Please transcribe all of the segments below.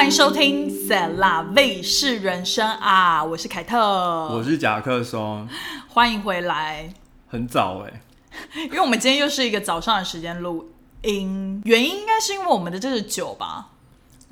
欢迎收听《塞拉卫视人生》啊，我是凯特，我是甲克松，欢迎回来。很早哎、因为我们今天又是一个早上的时间录音，原因应该是因为我们的这个酒吧。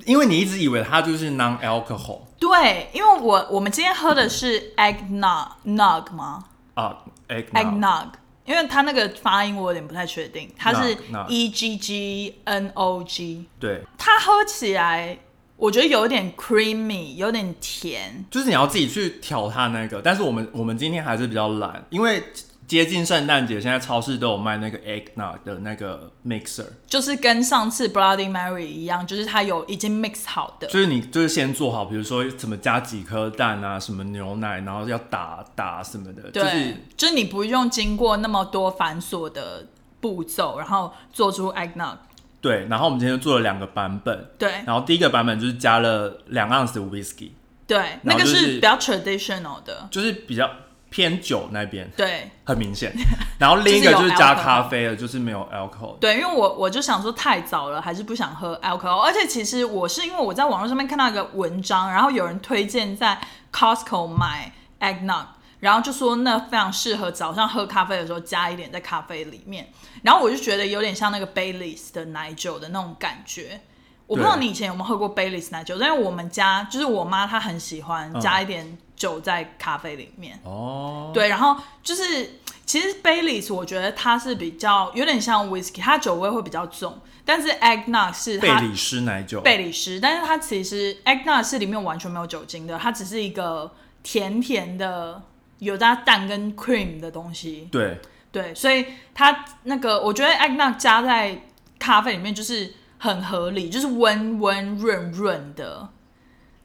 因为你一直以为它就是 non alcohol 对，因为我我们今天喝的是 eggnog nog 吗？啊，egg？eggnog，因为它那个发音我有点不太确定，它是 e g g n o g，对，它喝起来我觉得有点 creamy，有点甜。就是你要自己去调它那个，但是我们我们今天还是比较懒，因为接近圣诞节，现在超市都有卖那个 eggnog 的那个 mixer，就是跟上次 Bloody Mary 一样，就是它有已经 mix 好的，就是你就是先做好，比如说怎么加几颗蛋啊，什么牛奶，然后要打打什么的，对，就是就是你不用经过那么多繁琐的步骤，然后做出 eggnog。对。然后我们今天就做了两个版本，对然后第一个版本就是加了两盎司的 whisky，对，那个是是比较 traditional 的，就是比较偏酒那边。对很明显。然后另一个就就是是加咖啡了，就是没有 alcohol。对，因为我我就想说太早了，还是不想喝 alcohol，而且其实我是因为我在网络上面看到一个文章，然后有人推荐在 Costco 买 eggnog。然后就说那非常适合早上喝咖啡的时候加一点在咖啡里面，然后我就觉得有点像那个 Baileys 的奶酒的那种感觉。我不知道你以前有没有喝过 Baileys 奶酒，但是我们家就是我妈她很喜欢嗯加一点酒在咖啡里面。哦，对，然后就是其实 Baileys 我觉得它是比较有点像 whisky，它酒味会比较重，但是 eggnog 是它贝里斯奶酒。贝里斯，但是它其实 eggnog 是里面完全没有酒精的，它只是一个甜甜的有加蛋跟 cream 的东西。对，对，所以它那个我觉得 eggnog 加在咖啡里面就是很合理，就是温温润润的。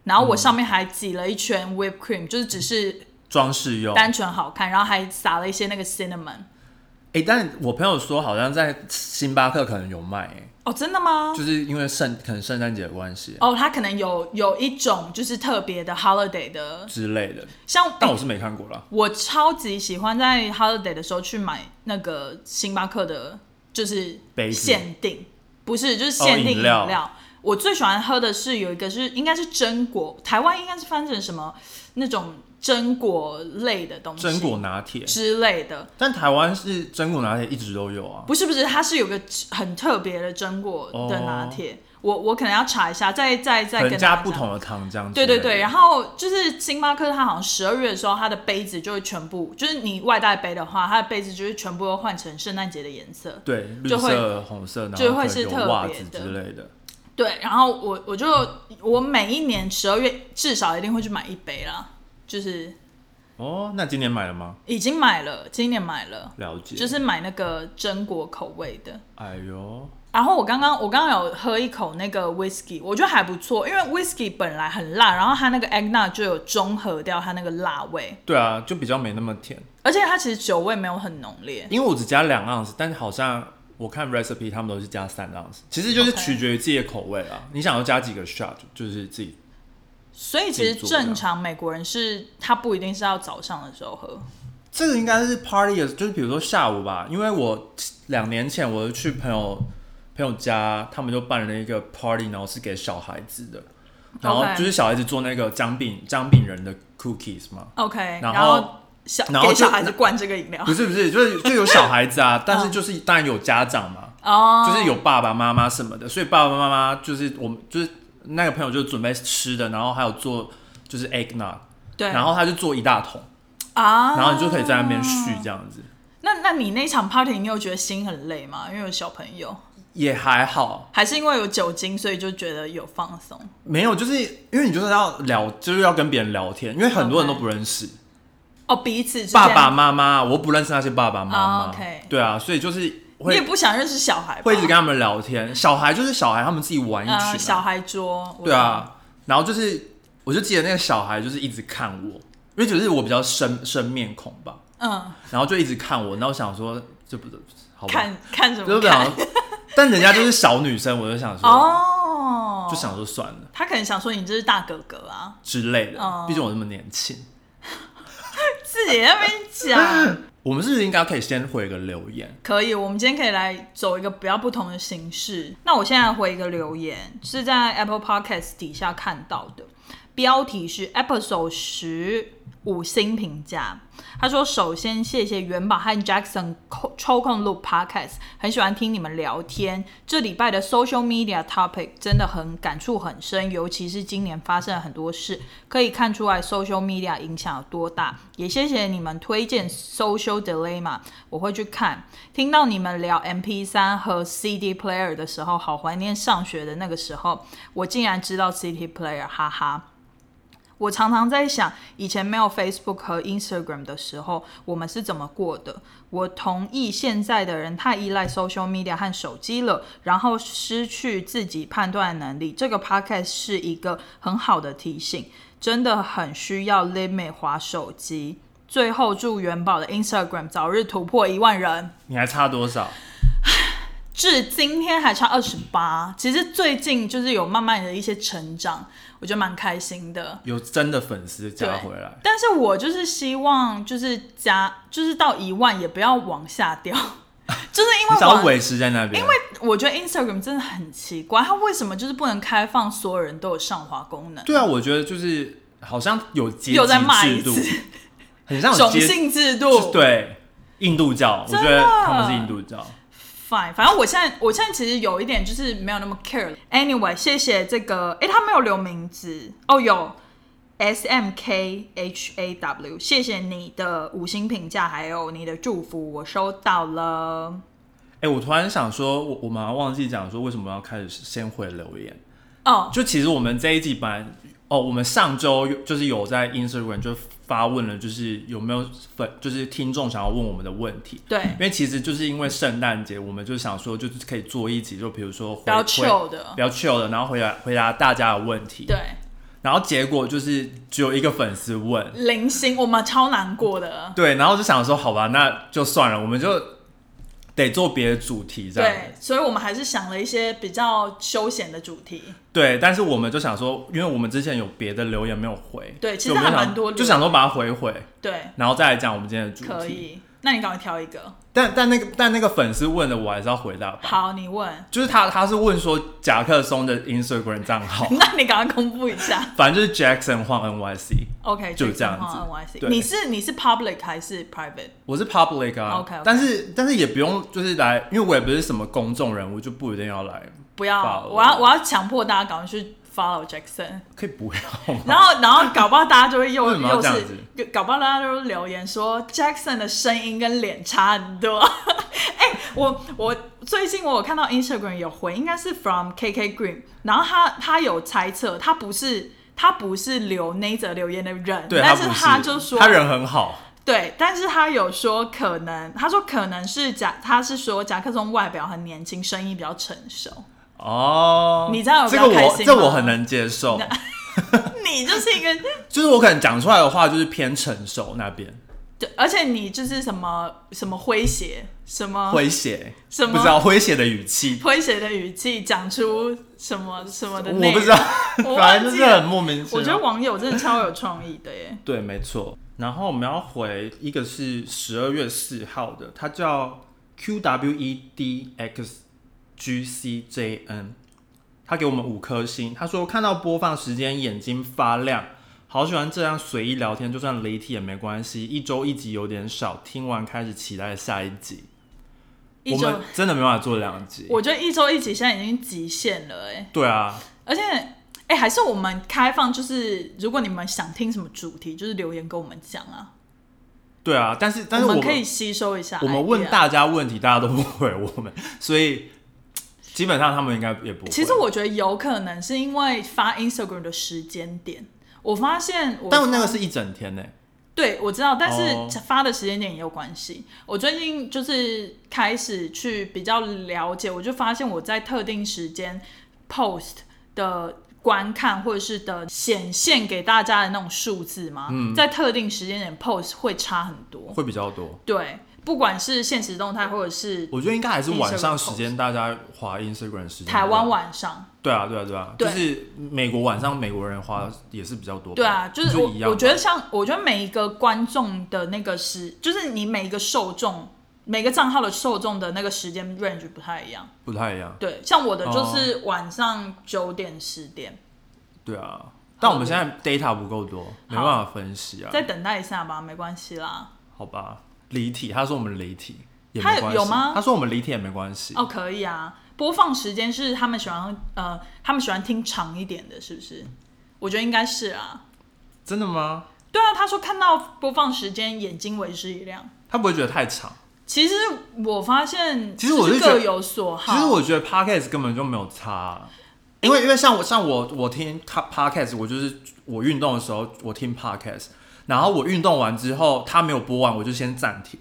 然后我上面还挤了一圈 whipped cream，就是只是装饰用。单纯好看，然后还撒了一些那个 cinnamon。哎、但我朋友说好像在星巴克可能有卖、哎，哦，真的吗？就是因为圣可能圣诞节的关系哦，它可能有有一种就是特别的 holiday 的，之类的，像但我是没看过啦。我超级喜欢在 holiday 的时候去买那个星巴克的，就是限定，不是就是限定饮料我最喜欢喝的是有一个是应该是榛果，台湾应该是翻成什么那种榛果类的东西，榛果拿铁，之类的，但台湾是榛果拿铁一直都有啊。不是不是，它是有个很特别的榛果的拿铁，我我可能要查一下，再再再跟加不同的糖浆。对对对，然。后就是星巴克，它好像十二月的时候，它的杯子就会全部，就是你外带杯的话，它的杯子就是全部都换成圣诞节的颜色。对，绿就会色、红色，然后就会是特别的之类的。对，然后我我就我每一年十二月至少一定会去买一杯啦，就是哦，那今年买了吗？已经买了，今年买了，了解。就是买那个榛果口味的。哎呦，然后我刚刚我刚刚有喝一口那个 whisky，我觉得还不错，因为 whisky 本来很辣，然后它那个 eggnog 就有中和掉它那个辣味，对啊，就比较没那么甜。而且它其实酒味没有很浓烈。因为我只加两盎司，但是好像我看 recipe 他们都是加三盎司，其实就是取决于自己的口味啊。你想要加几个 shot，就是自己所以其实正常美国人是他不一定是要早上的时候喝，这个应该是 party 的，就是比如说下午吧，因为我两年前我就去朋友朋友家，他们就办了一个 party，然后是给小孩子的，然后就是小孩子做那个姜饼姜饼人的 cookies 嘛，OK，然然后后小然后就给小孩子灌这个饮料。不是不是，就是就有小孩子啊，但是就是当然有家长嘛，哦，就是有爸爸妈妈什么的，所以爸爸妈妈就是我们就是那个朋友就准备吃的，然后还有做就是 eggnog，对，然后他就做一大桶，啊，然后你就可以在那边续这样子，那那你那场 party 你有觉得心很累吗？因为有小朋友，也还好，还是因为有酒精，所以就觉得有放松？没有，就是因为你就是要聊，就是要跟别人聊天，因为很多人都不认识。哦，彼此爸爸，妈妈，我不认识那些爸爸妈妈。对啊，所以就是你也不想认识小孩吧，会一直跟他们聊天，小孩就是小孩，他们自己玩一群、呃小孩桌，我对啊，然后就是我就记得那个小孩就是一直看我，因为就是我比较生生面孔吧，嗯，然后就一直看我，然后想说这不好，看看什么但人家就是 小女生，我就想说，哦，就想说算了他可能想说你这是大哥哥啊，之类的哦，毕竟我那么年轻。自己在那边讲。我们是不是应该可以先回个留言？可以，我们今天可以来走一个比较不同的形式。那我现在回一个留言，是在 Apple Podcast 底下看到的，标题是 Episode 十五星评价。他说：“首先谢谢元宝和 Jackson 抽空录 Podcast，很喜欢听你们聊天。这礼拜的 Social Media Topic 真的很感触很深，尤其是今年发生了很多事，可以看出来 Social Media 影响有多大。也谢谢你们推荐 Social Dilemma，我会去看。听到你们聊 MP 3和 CD Player 的时候，好怀念上学的那个时候，我竟然知道 CD Player，哈哈。”我常常在想，以前没有 Facebook 和 Instagram 的时候，我们是怎么过的？我同意，现在的人太依赖 social media 和手机了，然后失去自己判断能力。这个 podcast 是一个很好的提醒，真的很需要 limit 滑手机。最后，祝元宝的 Instagram 早日突破一万人。你还差多少？至今天还差二十八。其实最近就是有慢慢的一些成长。我觉得蛮开心的，有真的粉丝加回来。但是我就是希望，就是加，就是到一万也不要往下掉，就是因为稍维持在那边。因为我觉得 Instagram 真的很奇怪，它为什么就是不能开放所有人都有上滑功能？对啊，我觉得就是好像有阶级制度，很像种姓制度。对，印度教，我觉得他们是印度教。反正我现在，我现在其实有一点就是没有那么 care。Anyway，谢谢这个，哎，他没有留名字哦，有 S M K H A W，谢谢你的五星评价，还有你的祝福，我收到了。哎，我突然想说，我我们忘记讲说为什么要开始先回留言哦，就其实我们这一季本来。哦，我们上周就是有在 Instagram 就发问了，就是有没有粉，就是听众想要问我们的问题。对，因为其实就是因为圣诞节，我们就想说，就是可以做一集，就比如说比较 chill 的，比较 chill 的，然后回答回答大家的问题。对，然后结果就是只有一个粉丝问，零星，我们超难过的。对，然后就想说，好吧，那就算了，我们就。得做别的主题，这样。对，所以我们还是想了一些比较休闲的主题。对，但是我们就想说，因为我们之前有别的留言没有回，对，其实还蛮多，就想说把它回回。对，然后再来讲我们今天的主题。可以，那你赶快挑一个。但但那个但那个粉丝问的，我还是要回答吧。好，你问。就是他他是问说夹克松的 Instagram 账号，那你赶快公布一下。反正就是 Jackson 换 NYC。OK，就这样子。NYC，你是你是 public 还是 private？我是 public 啊。OK，但是但是也不用就是来，因为我也不是什么公众人物，就不一定要来。不要，我要我要强迫大家赶快去。Follow Jackson，可以不要。然后，然后搞不好大家就会又 又是，搞不好大家都留言说 Jackson 的声音跟脸差很多。哎，我我最近我有看到 Instagram 有回，应该是 From KK Green，然后他他有猜测，他不是他不是留那则留言的人，但是他就说他人很好。对，但是他有说可能，他说可能是贾，他是说贾克松外表很年轻，声音比较成熟。哦，你这样有这个我这我很能接受。你就是一个，就是我可能讲出来的话就是偏成熟那边。对，而且你就是什么什么诙谐，什么诙谐，什么不知道诙谐的语气，诙谐的语气讲出什么什么的，我不知道，反正就是很莫名其妙。我觉得网友真的超有创意的耶。对，没错。然后我们要回一个是十二月四号的，它叫 Q W E D X。G C J N，他给我们五颗星。他说看到播放时间眼睛发亮，好喜欢这样随意聊天，就算雷题也没关系。一周一集有点少，听完开始期待下一集。我们真的没办法做两集。我觉得一周一集现在已经极限了，哎。对啊。而且，哎，还是我们开放，就是如果你们想听什么主题，就是留言跟我们讲啊。对啊，但是但是我们可以吸收一下。我们问大家问题，大家都不回我们，所以。基本上他们应该也不。其实我觉得有可能是因为发 Instagram 的时间点，我发现。但那个是一整天呢。对，我知道，但是发的时间点也有关系。我最近就是开始去比较了解，我就发现我在特定时间 post 的观看或者是的显现给大家的那种数字嘛，在特定时间点 post 会差很多，会比较多。对。不管是现实动态或者是我觉得应该还是晚上时间，大家滑 Instagram 时间。台湾晚上，对啊，对啊，对啊，对就是美国晚上美国人花也是比较多吧。对啊，就是我。我觉得像我觉得每一个观众的那个时，就是你每一个受众。每个账号的受众的那个时间 range 不太一样，不太一样。对，像我的哦就是晚上九点十点，对啊，但我们现在 data 不够多，没办法分析啊。再等待一下吧，没关系啦。好吧，离题，他说我们离题也他没关系。有吗他说我们离题也没关系。哦，可以啊。播放时间是他们喜欢呃，他们喜欢听长一点的，是不是？我觉得应该是啊。真的吗？对啊，他说看到播放时间眼睛为之一亮。他不会觉得太长？其实我发现，其实我是各有所好。其实我觉得 podcast 根本就没有差啊、因为因为像我像我我听 ca- podcast，我就是我运动的时候我听 podcast，然后我运动完之后他没有播完，我就先暂停，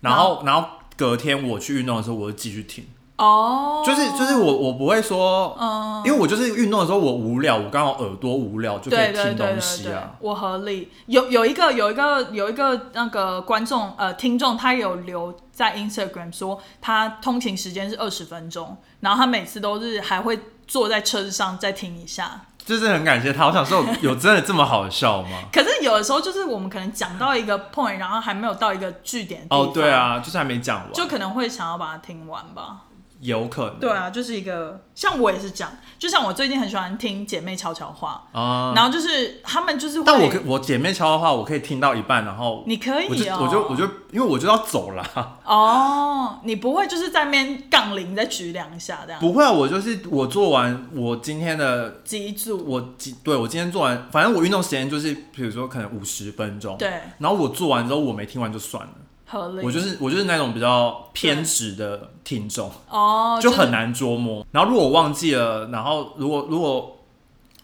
然后然后隔天我去运动的时候，我就继续听，哦，就是就是我我不会说，嗯，因为我就是运动的时候我无聊，我刚好耳朵无聊就可以听东西啊，，我合理。有有一个有一个有一个那个观众呃听众，他有留在 Instagram 说他通勤时间是二十分钟，然后他每次都是还会坐在车子上再听一下。就是很感谢他。我想说有，真的这么好笑吗？可是有的时候就是我们可能讲到一个 point，然后还没有到一个据点哦，对，啊，就是还没讲完，就可能会想要把它听完吧。有可能。对啊，就是一个像我也是这样，就像我最近很喜欢听姐妹悄悄话，啊。然后就是他们就是会，但我可我姐妹悄悄话，我可以听到一半，然后你可以我就哦，我就我就因为我就要走了，哦，你不会就是在那边杠铃再举两下这样，不会啊，我就是我做完我今天的记住，我今对我今天做完，反正我运动时间就是比如说可能五十分钟，对，然后我做完之后我没听完就算了，合理，我就是我就是那种比较偏执的听众，哦，就很难捉摸。然后如果我忘记了，然后如果如果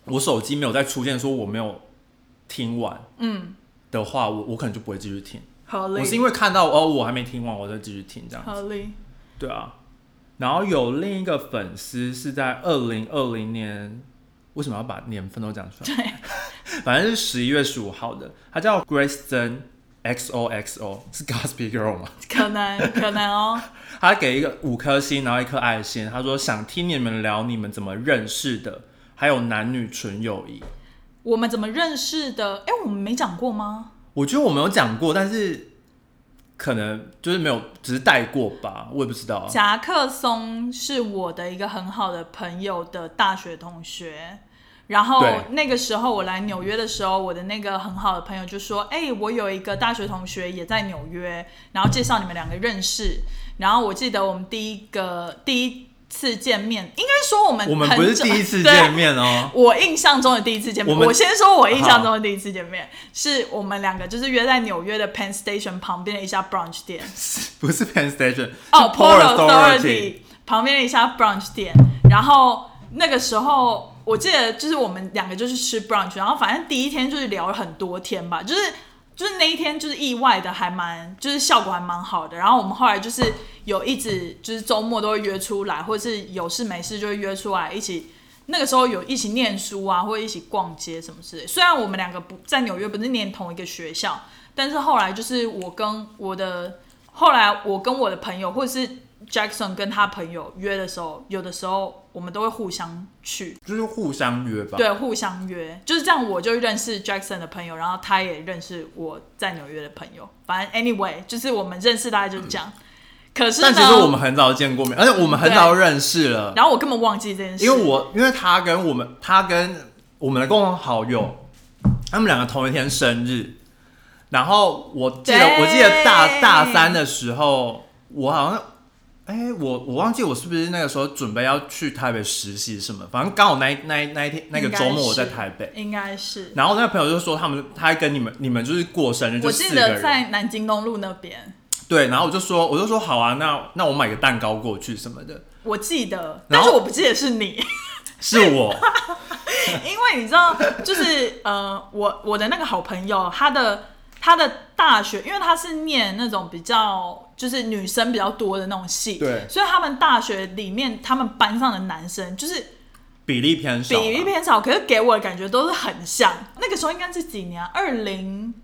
我手机没有再出现说我没有听完嗯，的话，我我可能就不会继续听。合理，我是因为看到哦我还没听完，我再继续听这样。合理，对啊，然后有另一个粉丝是在二零二零年，为什么要把年份都讲出来？对，反正是十一月十五号的，他叫 Grace 曾 XOXO，是 Gossip Girl 吗？可能 可能哦，他给一个五颗星，然后一颗爱心。他说想听你们聊你们怎么认识的，还有男女纯友谊。我们怎么认识的？哎，我们没讲过吗？我觉得我们有讲过，但是可能就是没有，只是带过吧，我也不知道。夹克松是我的一个很好的朋友的大学同学，然后那个时候我来纽约的时候，我的那个很好的朋友就说：“哎、我有一个大学同学也在纽约，然后介绍你们两个认识。”然后我记得我们第一个第一次见面，应该说我们我们不是第一次见面哦。我印象中的第一次见面，我我先说我印象中的第一次见面，是我们两个就是约在纽约的 Penn Station 旁边的一家 brunch 店。不是 Penn Station，哦是 Port，Authority 旁边的一家 brunch 店，然后那个时候我记得就是我们两个就是吃 brunch，然后反正第一天就是聊了很多天吧，就是就是那一天就是意外的还蛮就是效果还蛮好的，然后我们后来就是有一直就是周末都会约出来，或者是有事没事就会约出来一起。那个时候有一起念书啊，或者一起逛街什么之类。虽然我们两个不在纽约，不是念同一个学校，但是后来就是我跟我的后来我跟我的朋友，或者是 Jackson 跟他朋友约的时候，有的时候我们都会互相去，就是互相约吧。对，互相约，就是这样，我就认识 Jackson 的朋友，然后他也认识我在纽约的朋友。反正 anyway，就是我们认识大概就是这样。可是呢，但其实我们很早见过面，而且我们很早就认识了。然后我根本忘记这件事，因为我因为他跟我们他跟我们的共同好友，他们两个同一天生日。然后我记得我记得大大三的时候，我好像哎、我我忘记我是不是那个时候准备要去台北实习什么，反正刚好那一那一那一天那个周末我在台北。应该是，然后那个朋友就说他们他还跟你们你们就是过生日，就我记得。在南京东路那边，对，然后我就说我就说好啊，那那我买个蛋糕过去什么的。我记得，但是我不记得是你。是我，因为你知道，就是呃，我我的那个好朋友，他的他的大学，因为他是念那种比较就是女生比较多的那种系，对所以他们大学里面他们班上的男生就是比例偏少啊，比例偏少，可是给我的感觉都是很像。那个时候应该是几年啊？二零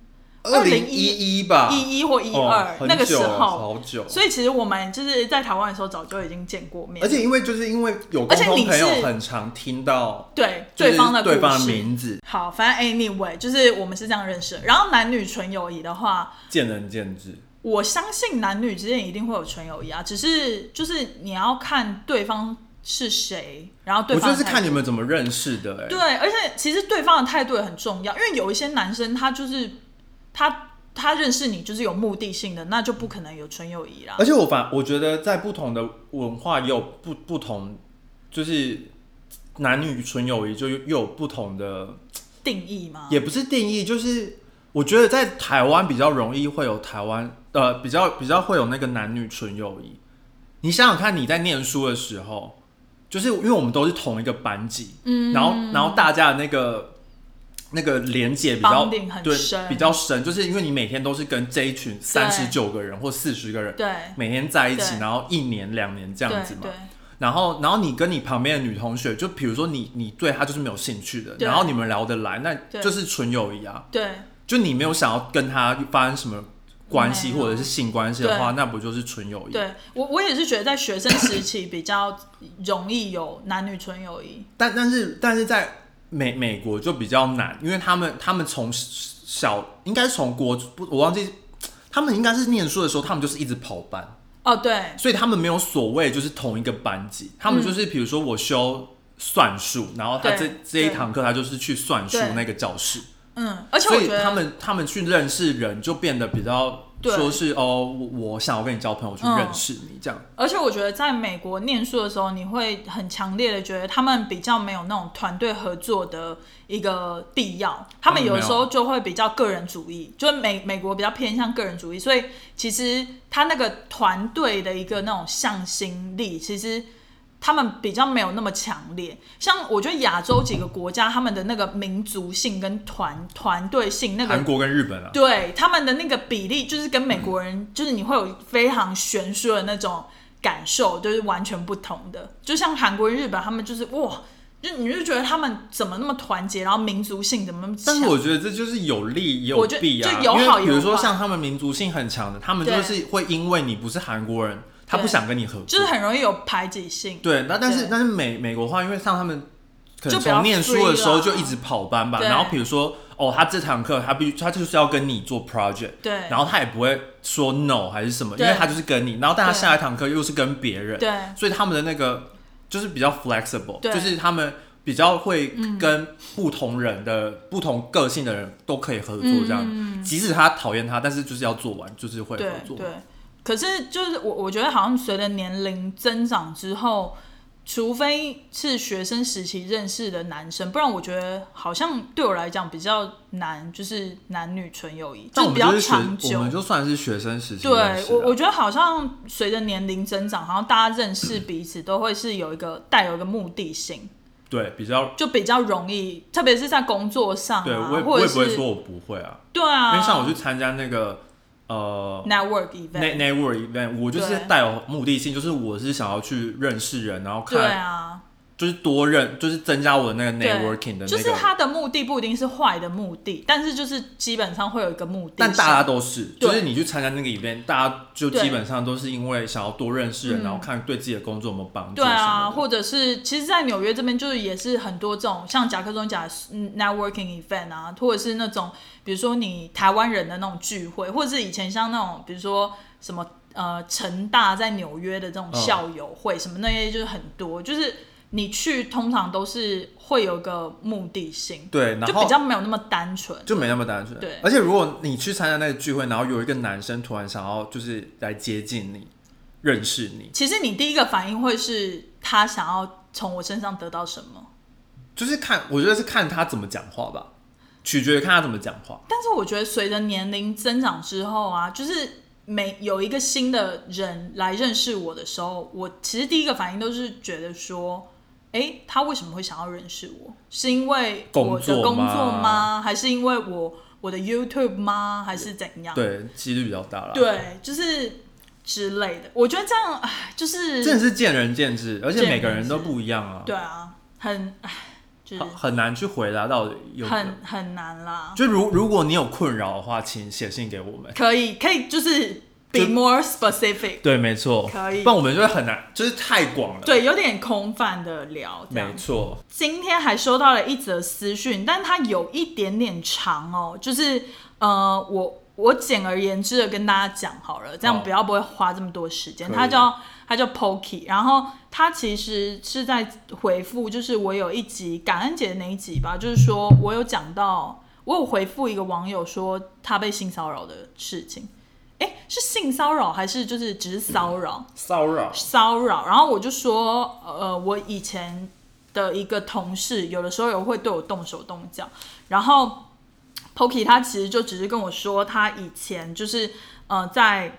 二零一一吧，一一或一哦二、很那个时候，好久。所以其实我们就是在台湾的时候早就已经见过面，而且因为就是因为有共而且你同朋友，是很常听到对对方的对方的名字，好，反正 anyway 就是我们是这样认识的。然后男女纯友谊的话，见仁见智。我相信男女之间一定会有纯友谊啊，只是就是你要看对方是谁，然后对我觉得是的态看你们怎么认识的、哎，对，而且其实对方的态度也很重要，因为有一些男生他就是他他认识你就是有目的性的，那就不可能有纯友谊啦而。且我反我觉得在不同的文化也有不不同，就是男女纯友谊就又有不同的，定义吗？也不是定义，就是我觉得在台湾比较容易会有台湾呃比较比较会有那个男女纯友谊。你想想看，你在念书的时候，就是因为我们都是同一个班级，嗯，然后然后大家的那个那个连接比较对比较深，就是因为你每天都是跟这一群三十九个人或四十个人对。每天在一起，然后一年两年这样子嘛。然后然后你跟你旁边的女同学，就比如说你你对她就是没有兴趣的，然后你们聊得来，那就是纯友谊啊。对就你没有想要跟他发生什么关系或者是性关系的话，那不就是纯友谊？对，我我也是觉得在学生时期比较容易有男女纯友谊。但但是但是在美美国就比较难，因为他们他们从小应该是从国不我忘记，他们应该是念书的时候，他们就是一直跑班，哦，对，所以他们没有所谓就是同一个班级，他们就是比如说我修算术，然后他这对这一堂课他就是去算术那个教室，嗯，而且我觉得他们他们去认识人就变得比较对说是哦，我我想要跟你交朋友去嗯认识你这样。而且我觉得在美国念书的时候，你会很强烈的觉得他们比较没有那种团队合作的一个必要，他们有时候就会比较个人主义，就是美美国比较偏向个人主义，所以其实他那个团队的一个那种向心力，其实。他们比较没有那么强烈，像我觉得亚洲几个国家，他们的那个民族性跟团团队性，那个韩国跟日本啊，对他们的那个比例，就是跟美国人，就是你会有非常悬殊的那种感受，就是完全不同的。就像韩国、日本，他们就是哇，就你就觉得他们怎么那么团结，然后民族性怎么那么强？但是？我觉得这就是有利也有弊啊，就有好比如说像他们民族性很强的，他们就是会因为你不是韩国人，他不想跟你合作，就是很容易有排挤性。对。那但是但是美美国话，因为像他们可能从念书的时候就一直跑班吧，然后比如说哦，他这堂课他必须他就是要跟你做 project，对，然后他也不会说 no 还是什么，因为他就是跟你，然后但他下一堂课又是跟别人，对。所以他们的那个就是比较 flexible，对。就是他们比较会跟不同人的、不同个性的人都可以合作，这样，嗯。即使他讨厌他，但是就是要做完，就是会合对作。对，可是就是我我觉得好像随着年龄增长之后，除非是学生时期认识的男生，不然我觉得好像对我来讲比较难，就是男女纯友谊，但就比较长久。我们。就算是学生时期认对我，我觉得好像随着年龄增长，好像大家认识彼此都会是有一个带有一个目的性，对比较，就比较容易，特别是在工作上对啊，我也我也不会说我不会啊，对啊，因为像我去参加那个呃 network net event，network event，我就是带有目的性，就是我是想要去认识人，然后对看啊，就是多认，就是增加我的那个 networking 的那个，就是他的目的不一定是坏的目的，但是就是基本上会有一个目的。但大家都是，就是你去参加那个 event，大家就基本上都是因为想要多认识人，嗯。然后看对自己的工作有没有帮助。对啊，，或者是其实，在纽约这边就是也是很多这种像甲壳虫讲的嗯 networking event 啊，或者是那种比如说你台湾人的那种聚会，或者是以前像那种比如说什么呃成大在纽约的这种嗯。校友会，什么那些就是很多，就是你去通常都是会有个目的性，对，然就比较没有那么单纯。就没那么单纯。对而且如果你去参加那个聚会，然后有一个男生突然想要就是来接近你，认识你，其实你第一个反应会是他想要从我身上得到什么，就是看，我觉得是看他怎么讲话吧，取决于看他怎么讲话。但是我觉得随着年龄增长之后啊，就是每有一个新的人来认识我的时候，我其实第一个反应都是觉得说，诶，他为什么会想要认识我？是因为我的工作吗吗？还是因为我我的 YouTube 吗？还是怎样？对，几率比较大了。，对，就是之类的。我觉得这样，唉，就是真的是见仁见智，而且每个人都不一样啊。对啊，很唉，就是很很难去回答到有很很难啦。就如如果你有困扰的话，请写信给我们。可以可以，就是 be more specific，对，没错，可以。不然我们就会很难，就是太广了。，对，有点空泛的聊，没错，今天还收到了一则私讯，但它有一点点长哦，就是呃，我我简而言之的跟大家讲好了，这样不要不会花这么多时间。可以。它叫它叫 Pokey，然后它其实是在回复，就是我有一集感恩节的那一集吧，就是说我有讲到，我有回复一个网友说他被性骚扰的事情。诶，是性骚扰还是就是只是骚扰？骚扰骚扰，然后我就说，呃，我以前的一个同事，有的时候也会对我动手动脚，然后 Pokey 他其实就只是跟我说，他以前就是呃在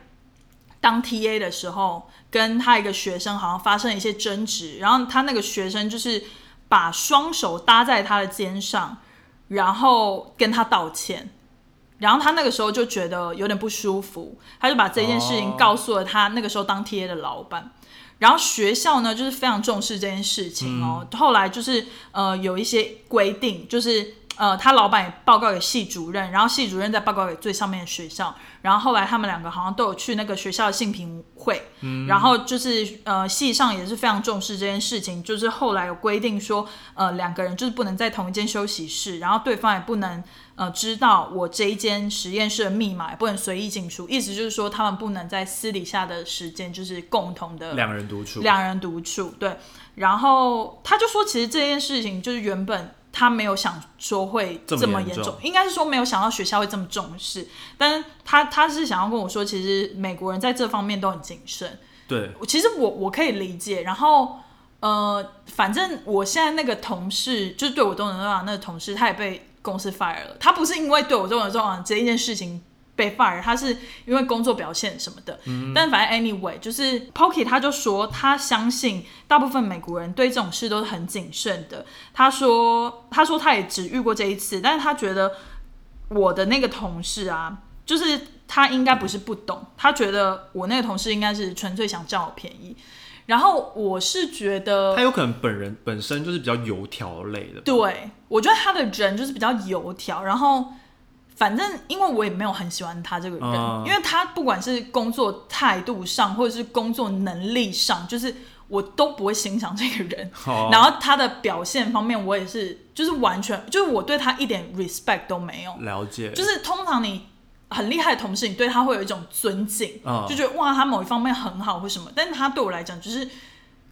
当 TA 的时候，跟他一个学生好像发生了一些争执，然后他那个学生就是把双手搭在他的肩上，然后跟他道歉。然后他那个时候就觉得有点不舒服，他就把这件事情哦告诉了他那个时候当 TA 的老板。然后学校呢，就是非常重视这件事情哦。后来就是呃有一些规定，就是呃他老板也报告给系主任，然后系主任再报告给最上面的学校。然后后来他们两个好像都有去那个学校的性评会，然后就是呃系上也是非常重视这件事情，就是后来有规定说，呃两个人就是不能在同一间休息室，然后对方也不能呃知道我这一间实验室的密码，也不能随意进出，意思就是说他们不能在私底下的时间就是共同的两人独处，两人独处，对。然后他就说，其实这件事情就是原本他没有想说会这么严重应该是说没有想到学校会这么重视。但是他他是想要跟我说，其实美国人在这方面都很谨慎。对，其实我我可以理解。然后呃，反正我现在那个同事，就是对我动手动脚那个同事，他也被公司 fire 了。他不是因为对我这种状况这一件事情被 fire，他是因为工作表现什么的。嗯但反正 anyway，就是 Pokey 他就说他相信大部分美国人对这种事都是很谨慎的。他说他说他也只遇过这一次，但是他觉得我的那个同事啊，就是他应该不是不懂，他觉得我那个同事应该是纯粹想占我便宜。然后我是觉得他有可能本人本身就是比较油条类的，对，我觉得他的人就是比较油条，然后反正因为我也没有很喜欢他这个人，嗯因为他不管是工作态度上，或者是工作能力上，就是我都不会欣赏这个人。哦然后他的表现方面，我也是就是完全就是我对他一点 respect 都没有。了解，就是通常你很厉害的同事，你对他会有一种尊敬，嗯就觉得哇，他某一方面很好或什么，但是他对我来讲就是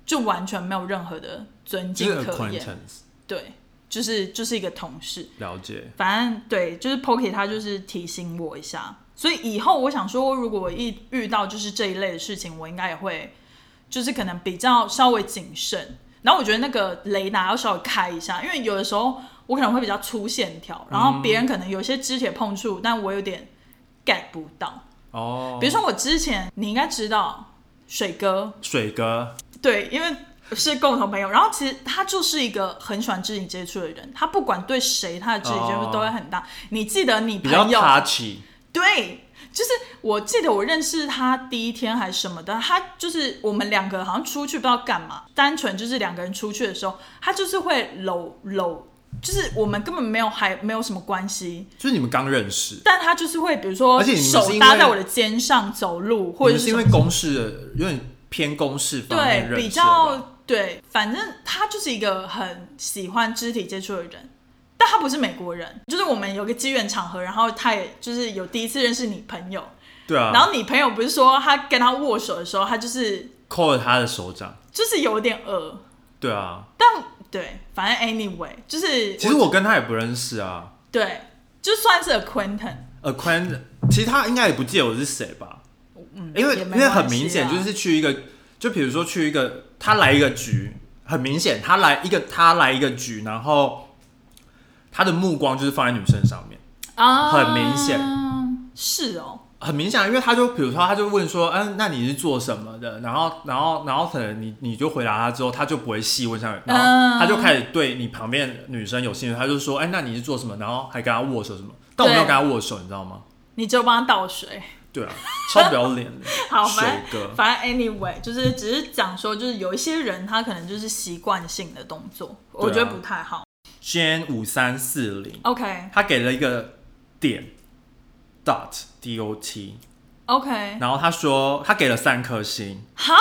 就完全没有任何的尊就是敬可言。acquaintance，对，就是就是一个同事，了解，反正对，就是 Pokey 他就是提醒我一下，所以以后我想说，如果我一遇到就是这一类的事情，我应该也会就是可能比较稍微谨慎。然后我觉得那个雷达要稍微开一下，因为有的时候我可能会比较粗线条，然后别人可能有些肢体碰触，但我有点 get 不到。哦，比如说我之前你应该知道水哥，水哥，对，因为是共同朋友，然后其实他就是一个很喜欢肢体接触的人，他不管对谁，他的肢体接触都会很大。你记得你比较朋友 touchy，对，就是我记得我认识他第一天还是什么的，他就是我们两个好像出去不知道干嘛，单纯就是两个人出去的时候，他就是会搂搂，就是我们根本没有还没有什么关系，就是你们刚认识，但他就是会比如说而且手搭在我的肩上走路，或你们是因为公事的有点偏公事方面对，比较对，反正他就是一个很喜欢肢体接触的人，但他不是美国人，就是我们有个机缘场合，然后他也就是有第一次认识你朋友，对啊，然后你朋友不是说他跟他握手的时候，他就是扣了他的手掌，就是有点恶，对啊，但对，反正 anyway 就是其实我跟他也不认识啊。对，就算是 acquaintance。acquaintance，其实他应该也不记得我是谁吧，嗯，因为因为很明显啊就是去一个，就比如说去一个，他来一个局，很明显他来一个他来一个局，然后他的目光就是放在女生上面，啊，很明显是哦，很明显啊，因为他就比如说他就问说，嗯、那你是做什么的？然后然后然后可能你你就回答他之后，他就不会细问下去，然嗯后他就开始对你旁边女生有兴趣，他就说，哎、那你是做什么？然后还跟他握手什么？但我没有跟他握手，你知道吗？你就帮他倒水。对啊，超不要脸的，好，水反正。反正 anyway，就是只是讲说，就是有一些人他可能就是习惯性的动作，我觉得不太好。Jane 五三四零，OK。他给了一个点 dot d o t，OK，然后他说他给了三颗星。哈，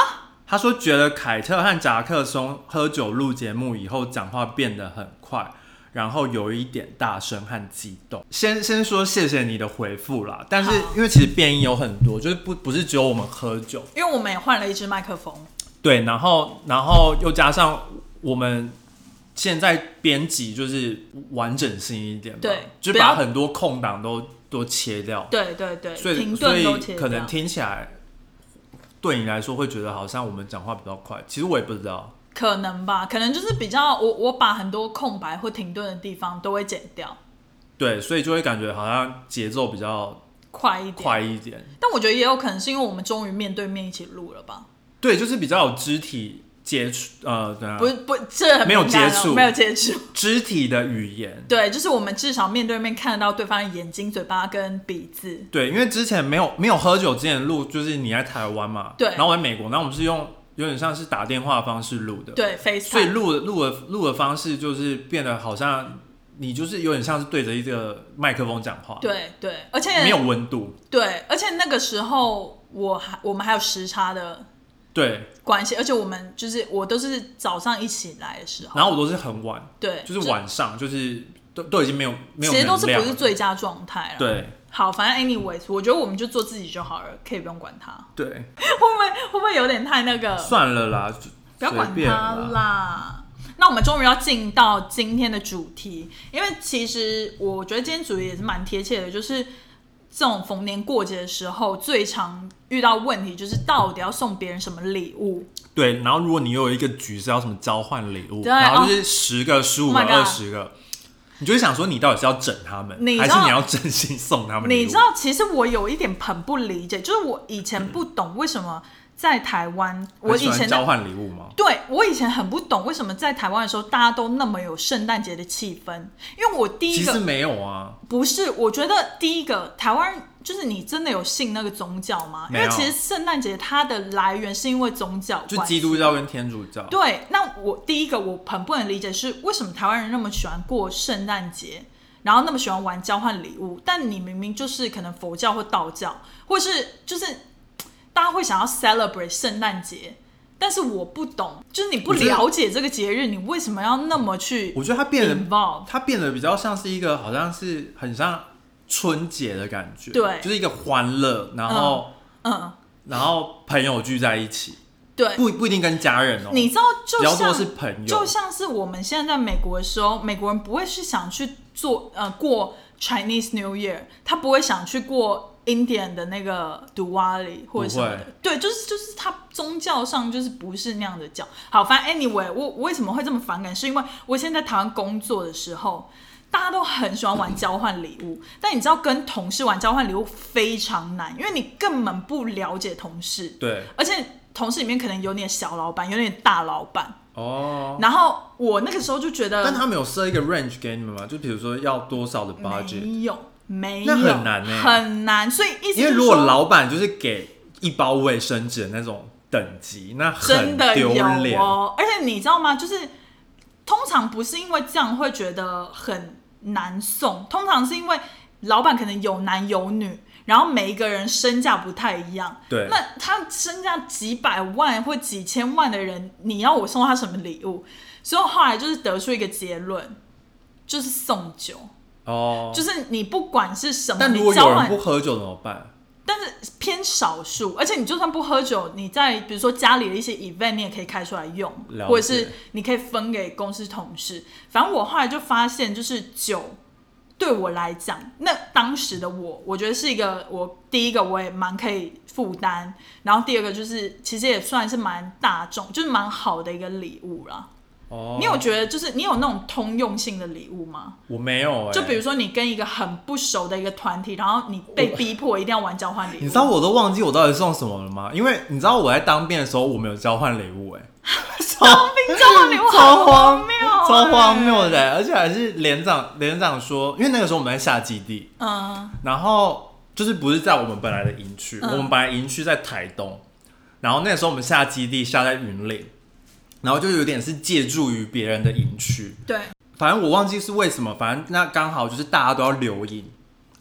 他说觉得凯特和夹克松喝酒录节目以后，讲话变得很快，然后有一点大声和激动。先先说谢谢你的回复啦，但是因为其实变音有很多，就是不不是只有我们喝酒，因为我们也换了一支麦克风，对，然后然后又加上我们现在编辑就是完整性一点吧，对就把很多空档都都切掉，对对对，所以停所以可能听起来对你来说会觉得好像我们讲话比较快，其实我也不知道。可能吧，可能就是比较我我把很多空白或停顿的地方都会剪掉，对，所以就会感觉好像节奏比较快一点。快一点。但我觉得也有可能是因为我们终于面对面一起录了吧？对，就是比较有肢体接触，呃，不，是不，这没有接触没有接触。肢体的语言。对，就是我们至少面对面看得到对方的眼睛、嘴巴跟鼻子。对，因为之前没有没有喝酒之前录，就是你在台湾嘛，对然后我在美国，然后我们是用有点像是打电话方式录的，，对所以，FaceTime。录的录的录的方式就是变得好像你就是有点像是对着一个麦克风讲话，，对对，而且没有温度，对，而且那个时候我还我们还有时差的对，关系，而且我们就是我都是早上一起来的时候，然后我都是很晚，对，就是晚上，就是都都已经没有没有其实都是不是最佳状态了。，对好，反正 anyways，我觉得我们就做自己就好了，可以不用管他。对，会不会会不会有点太那个？算了啦，不要管他啦。那我们终于要进到今天的主题，因为其实我觉得今天主题也是蛮贴切的，就是这种逢年过节的时候，最常遇到问题就是到底要送别人什么礼物。对，然后如果你有一个局是要什么交换礼物，对然后就是十个、十五 Oh 二十个，你就会想说，你到底是要整他们，你还是你要真心送他们？你知道，其实我有一点很不理解，就是我以前不懂为什么在台湾，我以前交换礼物吗？对我以前很不懂为什么在台湾的时候大家都那么有圣诞节的气氛，因为我第一个其实没有啊，不是，我觉得第一个台湾就是你真的有信那个宗教吗？因为其实圣诞节它的来源是因为宗教就基督教跟天主教。对，那我第一个我很不能理解是为什么台湾人那么喜欢过圣诞节，然后那么喜欢玩交换礼物，但你明明就是可能佛教或道教，或是就是大家会想要 celebrate 圣诞节，但是我不懂，就是你不了解这个节日，你为什么要那么去我觉得它变得 involve？它变得比较像是一个，好像是很像春节的感觉，对。就是一个欢乐，然后、嗯，然后朋友聚在一起，对，不不一定跟家人哦、你知道，就像是朋友，就像是我们现在在美国的时候，美国人不会去想去做呃过 Chinese New Year，他不会想去过 Indian 的那个 d u w a l i 或者什么的。对，就是就是他宗教上就是不是那样的教。好，反正 anyway，我我为什么会这么反感，是因为我现在在台湾工作的时候。大家都很喜欢玩交换礼物，但你知道跟同事玩交换礼物非常难，因为你根本不了解同事，对而且同事里面可能有点小老板，有点大老板，哦。然后我那个时候就觉得，但他们有设一个 range 给你们吗？就比如说要多少的 budget？没有，没有，那很难欸很难。所以意思因为就是说，如果老板就是给一包卫生纸的那种等级，那真很的有丢脸。哦，而且你知道吗？就是通常不是因为这样会觉得很难送，通常是因为老板可能有男有女。然后每一个人身价不太一样，对那他身价几百万或几千万的人，你要我送他什么礼物？所以我后来就是得出一个结论，就是送酒。哦，就是你不管是什么，但如果你交换有人不喝酒怎么办？但是偏少数，而且你就算不喝酒，你在比如说家里的一些 event，你也可以开出来用或者是你可以分给公司同事。反正我后来就发现，就是酒对我来讲，那当时的我，我觉得是一个我第一个我也蛮可以负担，然后第二个就是其实也算是蛮大众，就是蛮好的一个礼物啦。哦，你有觉得就是你有那种通用性的礼物吗？我没有哎、就比如说你跟一个很不熟的一个团体，然后你被逼迫一定要玩交换礼物，你知道我都忘记我到底送什么了吗？因为你知道我在当兵的时候，我没有交换礼物哎、当兵交换礼物超好荒谬欸，超荒谬的、而且还是连长连长说，因为那个时候我们在下基地，嗯，然后就是不是在我们本来的营区，嗯。我们本来营区在台东，然后那个时候我们下基地下在云岭，然后就有点是借助于别人的营区，对，反正我忘记是为什么，反正那刚好就是大家都要留营，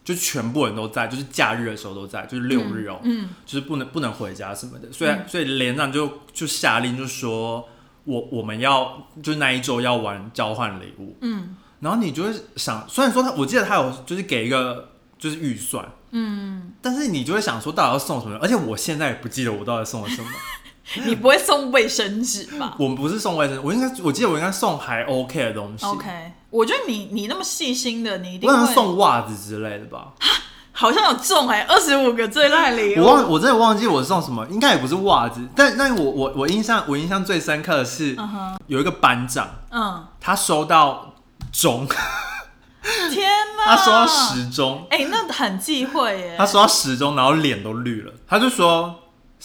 就全部人都在，就是假日的时候都在，就是六日哦、嗯，就是不能不能回家什么的，所以、所以连长就就下令就说，我我们要就是那一周要玩交换礼物，嗯，然后你就会想，虽然说他我记得他有就是给一个就是预算，嗯，但是你就会想说到底要送什么，而且我现在也不记得我到底送了什么，你不会送卫生纸吧我们不是送卫生，我应该我记得我应该送还 OK 的东西？OK，我觉得你你那么细心的，你一定我可能会送袜子之类的吧，好像有中哎、二十五个最烂礼物。我忘我真的忘记我送什么，应该也不是袜子，但但我我我印象我印象最深刻的是有一个班长。嗯，他收到钟，天哪！他收到时钟，哎、那很忌讳耶。他收到时钟，然后脸都绿了。他就说：“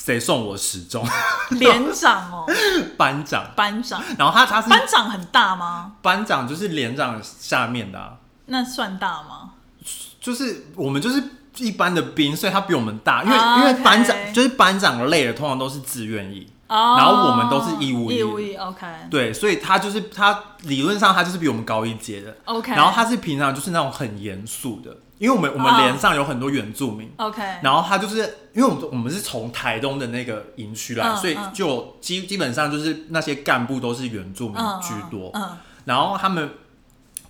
谁送我时钟 连长哦，？” 班长。班长，然后他他是班长很大吗？班长，就是连长下面的、啊，那算大吗？就是我们就是一般的兵，所以他比我们大。因为、啊因为班长就是班长累的，通常都是自愿役，哦，然后我们都是义务役。义务役，OK。对，所以他就是他理论上他就是比我们高一阶的。OK，然后他是平常就是那种很严肃的，因为我们我们哦连上有很多原住民。OK，然后他就是因为我们我们是从台东的那个营区来，嗯所以嗯。就基基本上就是那些干部都是原住民嗯居多，嗯，然后他们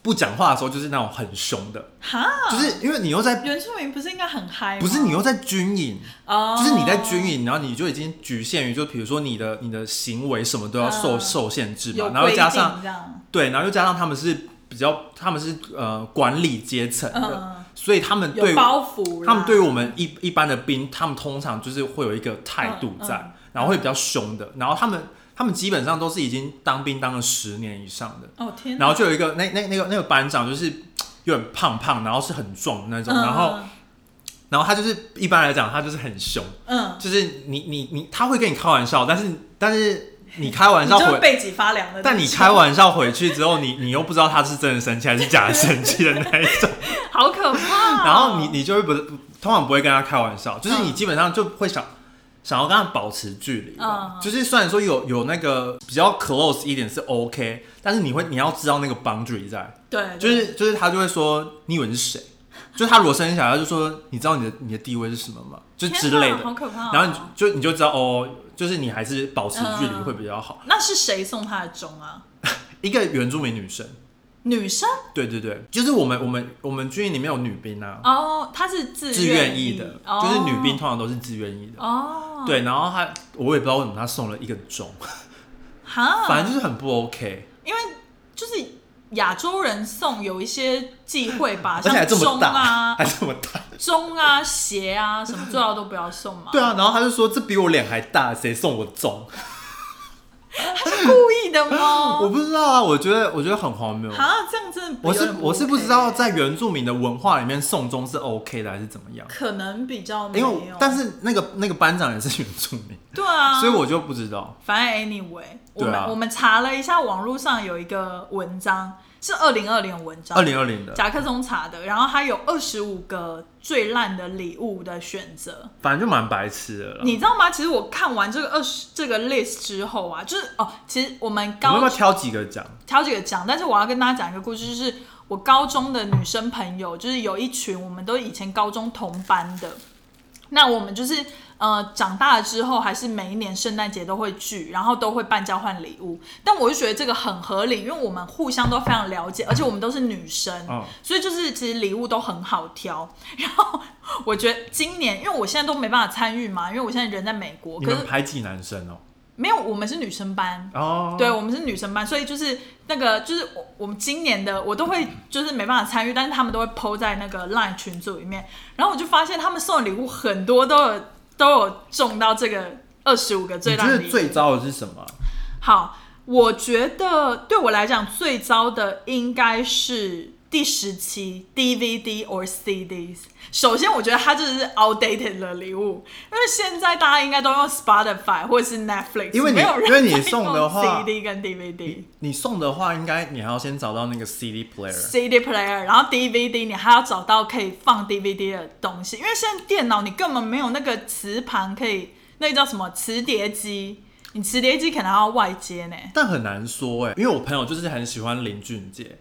不讲话的时候就是那种很凶的，哈，就是因为你又在原住民不是应该很嗨吗？不是你又在军营，哦，就是你在军营，然后你就已经局限于就比如说你的你的行为什么都要受、嗯。受限制有嘛，然后规加上这样，对，然后又加上他们是比较他们是呃管理阶层的，嗯，所以他们对有包袱啦，他们对于我们一一般的兵，他们通常就是会有一个态度在，然后会比较凶的，然后他们他们基本上都是已经当兵当了十年以上的，哦天，然后就有一个那那那个那个班长就是有点胖胖，然后是很壮的那种，嗯然后然后他就是一般来讲他就是很凶，嗯，就是你你你他会跟你开玩笑，但是但是你开玩笑回。背脊发凉的，但你开玩笑回去之后，你你又不知道他是真的生气还是假的生气的那一种，好可怕哦，然后你你就会不通常不会跟他开玩笑，就是你嗯基本上就会想、想要跟他保持距离吧。嗯就是虽然说有有那个比较 close 一点是 OK，但是你会你要知道那个 boundary 在，对，就是就是他就会说你以为你是谁？就是他如果生下来，他就说你知道你的你的地位是什么吗？就天之类的。好可怕哦，然后你就就你就知道哦，就是你还是保持距离嗯会比较好。那是谁送他的钟啊？一个原住民女生，女生？对对对，就是我们我们我们军营里面有女兵啊，哦，她是自自愿意的，哦就是女兵通常都是自愿意的。哦，对，然后她我也不知道为什么她送了一个钟，哈，反正就是很不 OK，因为就是亚洲人送有一些忌讳吧，像钟啊、还这么大。钟啊、鞋啊什么，最好都不要送嘛。对啊，然后他就说这比我脸还大，谁送我钟？故意的吗？我不知道啊，我觉得我觉得很荒谬。啊，这样真的我是我是不知道在原住民的文化里面送钟是 OK 的还是怎么样，可能比较没有，我但是那个那个班长也是原住民，对啊，所以我就不知道。反正 anyway，我们、啊我们查了一下，网络上有一个文章是二零二零的文章，二零二零的，甲克松查的，然后它有二十五个最烂的礼物的选择。反正就蛮白痴的了。你知道吗？其实我看完这个二十这个 list 之后啊，就是哦，其实我们高我们要不要挑几个讲？挑几个讲，但是我要跟大家讲一个故事，就是我高中的女生朋友，就是有一群我们都以前高中同班的，那我们就是呃长大了之后，还是每一年圣诞节都会聚，然后都会办交换礼物。但我就觉得这个很合理，因为我们互相都非常了解，而且我们都是女生，嗯。所以就是其实礼物都很好挑。然后我觉得今年，因为我现在都没办法参与嘛，因为我现在人在美国，你可是们排挤男生哦、没有，我们是女生班，哦，对，我们是女生班，所以就是那个，就是我我们今年的我都会就是没办法参与，但是他们都会 PO 在那个 LINE 群组里面，然后我就发现他们送的礼物很多都有都有中到这个二十五个最你觉得。最糟的是什么？好，我觉得对我来讲最糟的应该是第十期 DVD or CDs。首先，我觉得它就是 outdated 的礼物，因为现在大家应该都用 Spotify 或者是 Netflix，因为你因为你送的用话 CD 跟 DVD。你送的话，应该你还要先找到那个 CD player。CD player，然后 DVD 你还要找到可以放 DVD 的东西，因为现在电脑你根本没有那个磁盘可以，那个叫什么磁碟机，你磁碟机可能还要外接呢。但很难说哎、因为我朋友就是很喜欢林俊杰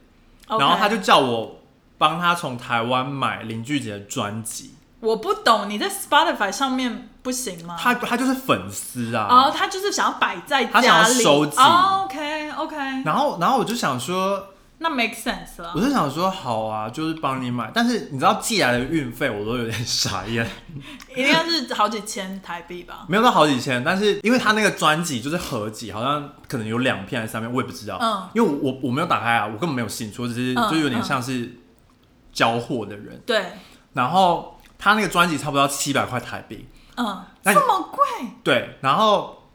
然后他就叫我帮他从台湾买林俊杰的专辑，我不懂，你在 Spotify 上面不行吗？他他就是粉丝啊。哦，他就是想要摆在他想要收集。哦、OK OK，然后然后我就想说，那 make sense 了我。是想说好啊，就是帮你买，但是你知道寄来的运费我都有点傻眼，一定要是好几千台币吧？没有到好几千，但是因为他那个专辑就是合集，好像可能有两片还是三片，我也不知道。嗯因为我我没有打开啊，我根本没有兴趣，我只是、嗯就有点像是交货的人。对，然后他那个专辑差不多要七百块台币，嗯，那这么贵，对，然后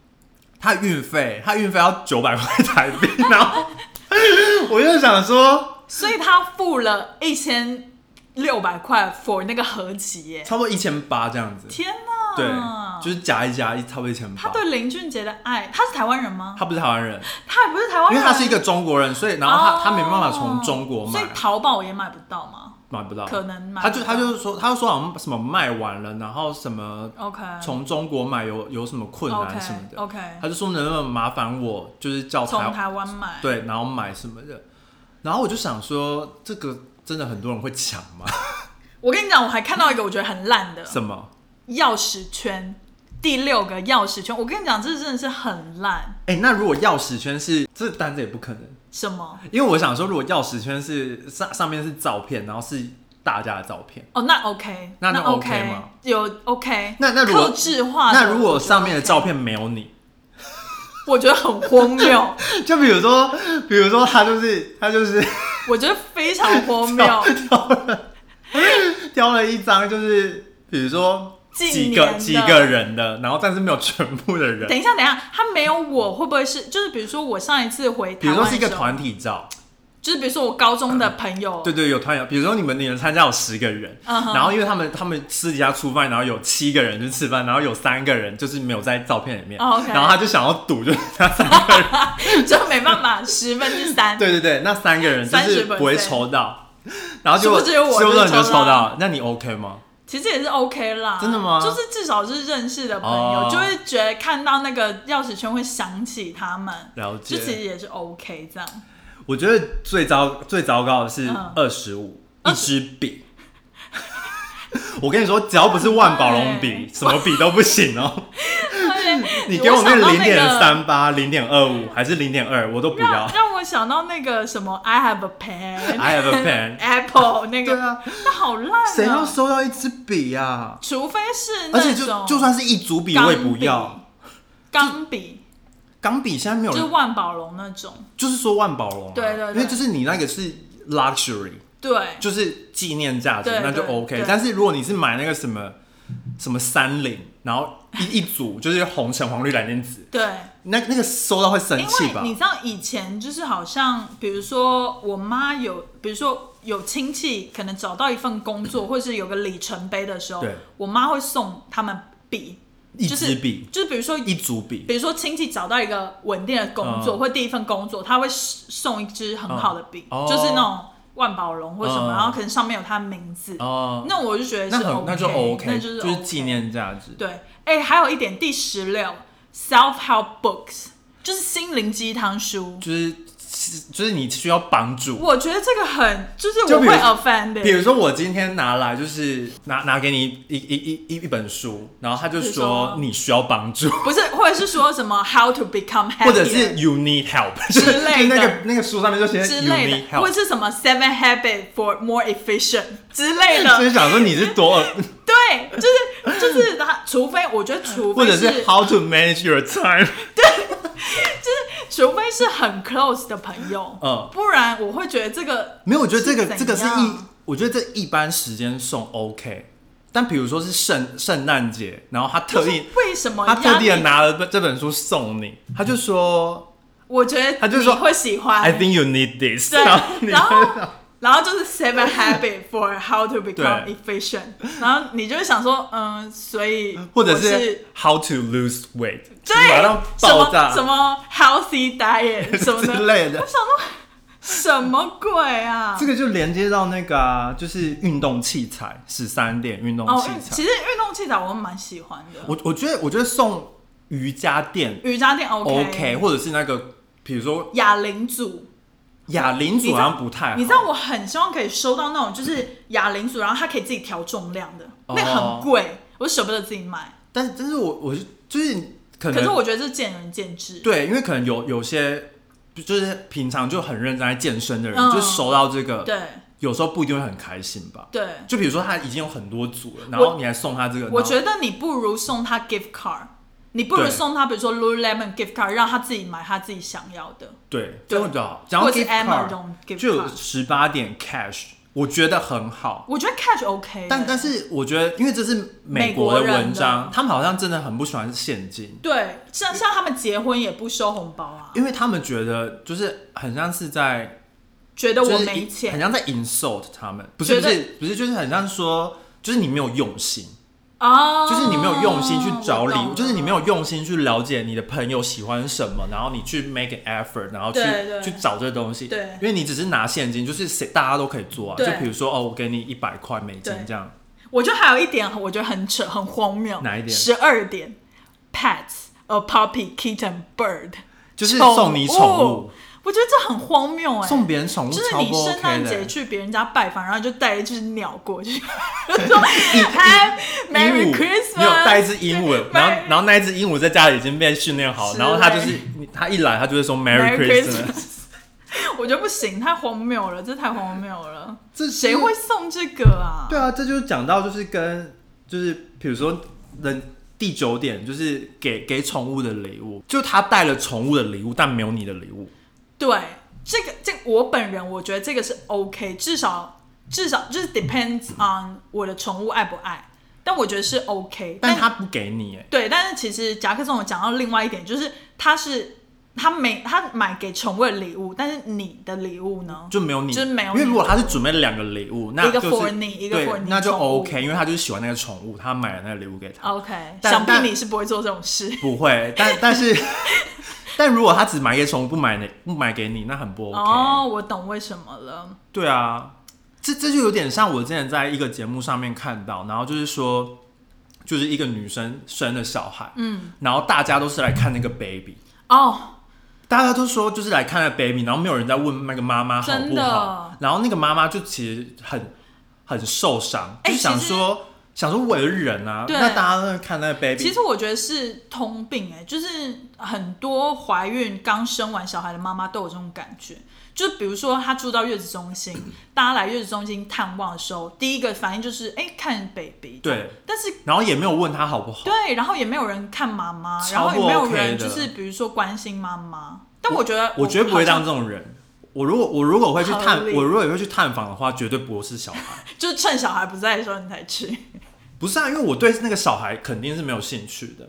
他运费，他运费要九百块台币，然后 我就想说，所以他付了一千六百块 for 那个合集耶！差不多一千八这样子，天哪，对，就是加一加一，差不多一千八。他对林俊杰的爱，他是台湾人吗？他不是台湾人，他也不是台湾人，因为他是一个中国人，所以然后他、哦他没办法从中国买所以，淘宝也买不到吗？买不到，可能买他就不到。他就是说，他就说好像什么卖完了，然后什么 OK 从中国买有有什么困难什么的。OK，, 他就说能不能麻烦我，就是叫从台台湾买，对，然后买什么的，然后我就想说，这个真的很多人会抢吗？我跟你讲，我还看到一个我觉得很烂的什么？钥匙圈，第六个钥匙圈。我跟你讲，这真的是很烂。哎、那如果钥匙圈是这单子也不可能，什么？因为我想说，如果钥匙圈是上上面是照片，然后是大家的照片，哦，那 OK，那那 OK, 吗有 OK，那那如果克制化，那如果上面的照片，片没有你，我觉得很荒谬，就比如说，比如说他就是他就是 我觉得非常荒谬。挑了一张，就是比如说近几个几个人的，然后但是没有全部的人，等一下，等一下，他没有我，会不会是就是比如说我上一次回比如说是一个团体照，就是比如说我高中的朋友，对对，有团友，比如说你们你们参加有十个人，然后因为他们他们私底下出饭，然后有七个人去吃饭，然后有三个人就是没有在照片里面，然后他就想要赌，就是那三个人，就没办法，十分之三。对对对，那三个人就是不会抽到，然后就殊不知我抽到，那你 OK 吗？其实也是 OK 啦，真的吗就是至少是认识的朋友，哦就会觉得看到那个钥匙圈会想起他们，了就其实。也是 OK 这样。我觉得最糟最糟糕的是嗯二十五一支笔。我跟你说，只要不是万宝龙笔，什么笔都不行哦。你给我那想到零点个三八、零点二五还是零点二，我都不要让。让我想到那个什么 I have a pen，I have a pen Apple 那个，对啊，那好烂谁要啊！收到一支笔啊？除非是那而且就就算是一组笔，我也不要。钢笔，钢笔现在没有就是，万宝龙那种，就是说万宝龙对对因为就是你那个是 luxury，对，就是纪念价值，对那就对 OK 对。但是如果你是买那个什么什么三菱，然后一一组就是红橙黄绿蓝靛紫，对。那那个收到会生因气吧？你知道以前就是好像，比如说我妈有，比如说有亲戚可能找到一份工作，或是有个里程碑的时候对，我妈会送他们笔，一就是支笔，就是比如说一组笔，比如说亲戚找到一个稳定的工作、嗯。或第一份工作，他会送一支很好的笔，嗯哦。就是那种万宝龙或什么，嗯然后可能上面有他的名字，哦，那我就觉得是 OK，那就 OK，那就是就是 OK 纪。念价值。对，哎、还有一点第十六，self help books 就是心灵鸡汤书。就是就是你需要帮助。我觉得这个很，就是我会 offend 比如说我今天拿来就是拿拿给你一一一一一本书，然后他就说说？你需要帮助，不是，或者是说什么 how to become happy，或者是 you need help 之类的。就那个那个书上面就写之 you 类 need 的，或 help，者是什么 seven habit for more efficient 之类的。就是。想说你是多，对，就是就是他，除非我觉得，除非或者是 how to manage your time，对，就是除非是很 close 的朋友，嗯。不然我会觉得这个没有，我觉得这个这个是一，我觉得这一般时间送 OK，但比如说是圣圣诞节，然后他特就是地为什么他特地的拿了这这本书送你，他就说我觉得他就说会喜欢。I think you need this，对然后你然后就是 seven habit for how to become efficient，然后你就会想说，嗯，所以或者是是 how to lose weight，对什么什么 healthy diet 什么的。之类的。我。想说什么鬼啊？这个就连接到那个啊，就是运动器材十三点运动哦器，材。其实运动器材我蛮喜欢的，我我觉得我觉得送瑜伽垫瑜伽垫 OK OK，或者是那个比如说哑铃组哑铃组好像不太好，你知道我很希望可以收到那种就是哑铃组，然后它可以自己调重量的，哦那很贵，我舍不得自己买。但是但是我我是就是可能可是我觉得这见仁见智。对，因为可能有有些就是平常就很认真在健身的人，嗯就收到这个，对有时候不一定会很开心吧。对，就比如说他已经有很多组了，然后你还送他这个，我然后觉得你不如送他 gift card，你不如送他比如说 Lululemon gift card，让他自己买他自己想要的，对，对。这样比较好。讲到或者是 gift card，Amazon gift card。十八点 cash，我觉得很好。我觉得 catch OK，但但是我觉得，因为这是美国的文章，他们好像真的很不喜欢现金，对，像像他们结婚也不收红包啊，因为他们觉得就是很像是在，觉得我没钱。很像在 insult 他们，不是不是不是，就是很像说，就是你没有用心，哦，就是你没有用心去找礼物，就是你没有用心去了解你的朋友喜欢什么，然后你去 make an effort，然后去对对。去找这个东西。对。因为你只是拿现金，就是谁大家都可以做啊。就对比如说哦，我给你一百块美金对。这样，我觉得还有一点，我觉得很扯，很荒谬。哪一点？十二点，pets a puppy kitten bird，就是送你宠物，我觉得这很荒谬哎、送别人宠物就是你圣诞节。去别人家拜访，然后就带一只鸟过去，就 说 Hi 鹦 Merry，Christmas，你有带一只鹦鹉，然后然后那一只鹦鹉在家里已经被训练好，是然后它就是你它一来，它就会说 Merry Christmas。我觉得不行，太荒谬了，这太荒谬了，这谁会送这个啊？对啊，这就是讲到就是跟就是比如说人第九点就是给给宠物的礼物，就他带了宠物的礼物，但没有你的礼物。对，这个这我本人我觉得这个是 OK，至少至少就是 depends on 我的宠物爱不爱，但我觉得是 OK 但。但他不给你，哎，对，但是其实夹克松有讲到另外一点，就是他是他没他买给宠物的礼物，但是你的礼物呢？就没有你，就是没有因为如果他是准备了两个礼物，那一个就是 for 你一个对 for 你那就宠物 OK，因为他就是喜欢那个宠物，他买了那个礼物给他。OK，但想必但你是不会做这种事。不会，但但是 但如果他只买给宠物，不买你不买给你，那很不 OK。哦，我懂为什么了。对啊，这这就有点像我之前在一个节目上面看到，然后就是说，就是一个女生生了小孩，嗯，然后大家都是来看那个 baby，哦，大家都说就是来看那 baby，然后没有人在问那个妈妈好真不好的，然后那个妈妈就其实很很受伤，哎就想说想说我也是人啊，对那大家都在看那个 baby，其实我觉得是通病哎、就是很多怀孕刚生完小孩的妈妈都有这种感觉。就比如说，她住到月子中心，大家来月子中心探望的时候，第一个反应就是哎、看 baby。对，但是然后也没有问她好不好，对，然后也没有人看妈妈，然后也不没有人就是比如说关心妈妈。但我觉得我绝对不会当这种人。我如果我如果会去探我如果也会去探访的话，绝对不是小孩。就是趁小孩不在的时候你才去。不是啊，因为我对那个小孩肯定是没有兴趣的。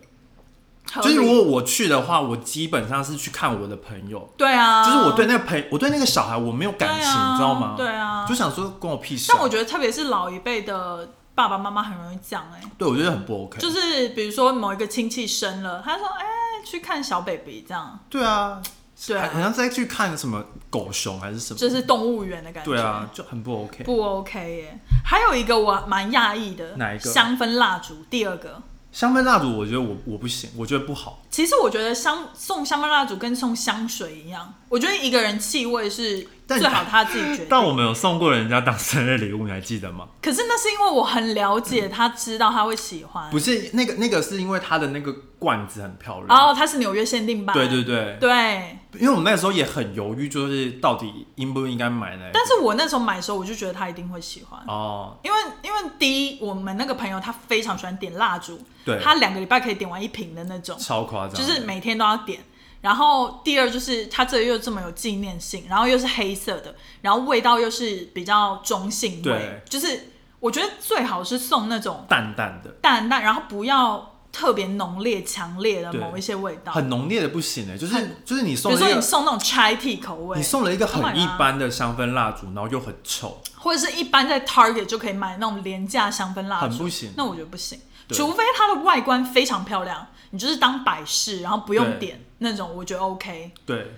就是如果我去的话，我基本上是去看我的朋友，对啊，就是我对那个朋，我对那个小孩我没有感情，啊你知道吗？对啊，就想说关我屁事、啊。但我觉得特别是老一辈的爸爸妈妈很容易这样哎、对我觉得很不 OK。就是比如说某一个亲戚生了，他说：“哎、去看小 baby 这样。对啊，对啊好像在去看什么狗熊还是什”么。这是动物园的感觉。对啊，，就很不 OK。不 OK 耶。还有一个我蛮讶异的，哪一个香氛蜡烛。第二个，香氛蜡烛，我觉得我我不行，我觉得不好。其实我觉得香送香氛蜡烛跟送香水一样，我觉得一个人气味是最好他自己决定。但我们有送过人家当生日礼物，你还记得吗？可是那是因为我很了解他，知道他会喜欢。不是那个那个是因为他的那个罐子很漂亮。然后它是纽约限定版。对对对，对。因为我们那时候也很犹豫，就是到底应不应该买呢。但是我那时候买的时候，我就觉得他一定会喜欢。哦，因为因为第一，我们那个朋友他非常喜欢点蜡烛，对，他两个礼拜可以点完一瓶的那种，超夸张，就是每天都要点。然后第二就是它这个又这么有纪念性，然后又是黑色的，然后味道又是比较中性味对，就是我觉得最好是送那种淡淡的，淡淡，然后不要特别浓烈、强烈的某一些味道。很浓烈的不行哎，就是就是你送比如说你送那种 chai tea 口味，你送了一个 Oh 很一般的香氛蜡烛，然后又很臭，或者是一般在 Target 就可以买那种廉价香氛蜡烛，很不行。那我觉得不行，除非它的外观非常漂亮，你就是当摆饰，然后不用点那种，我觉得 OK。对，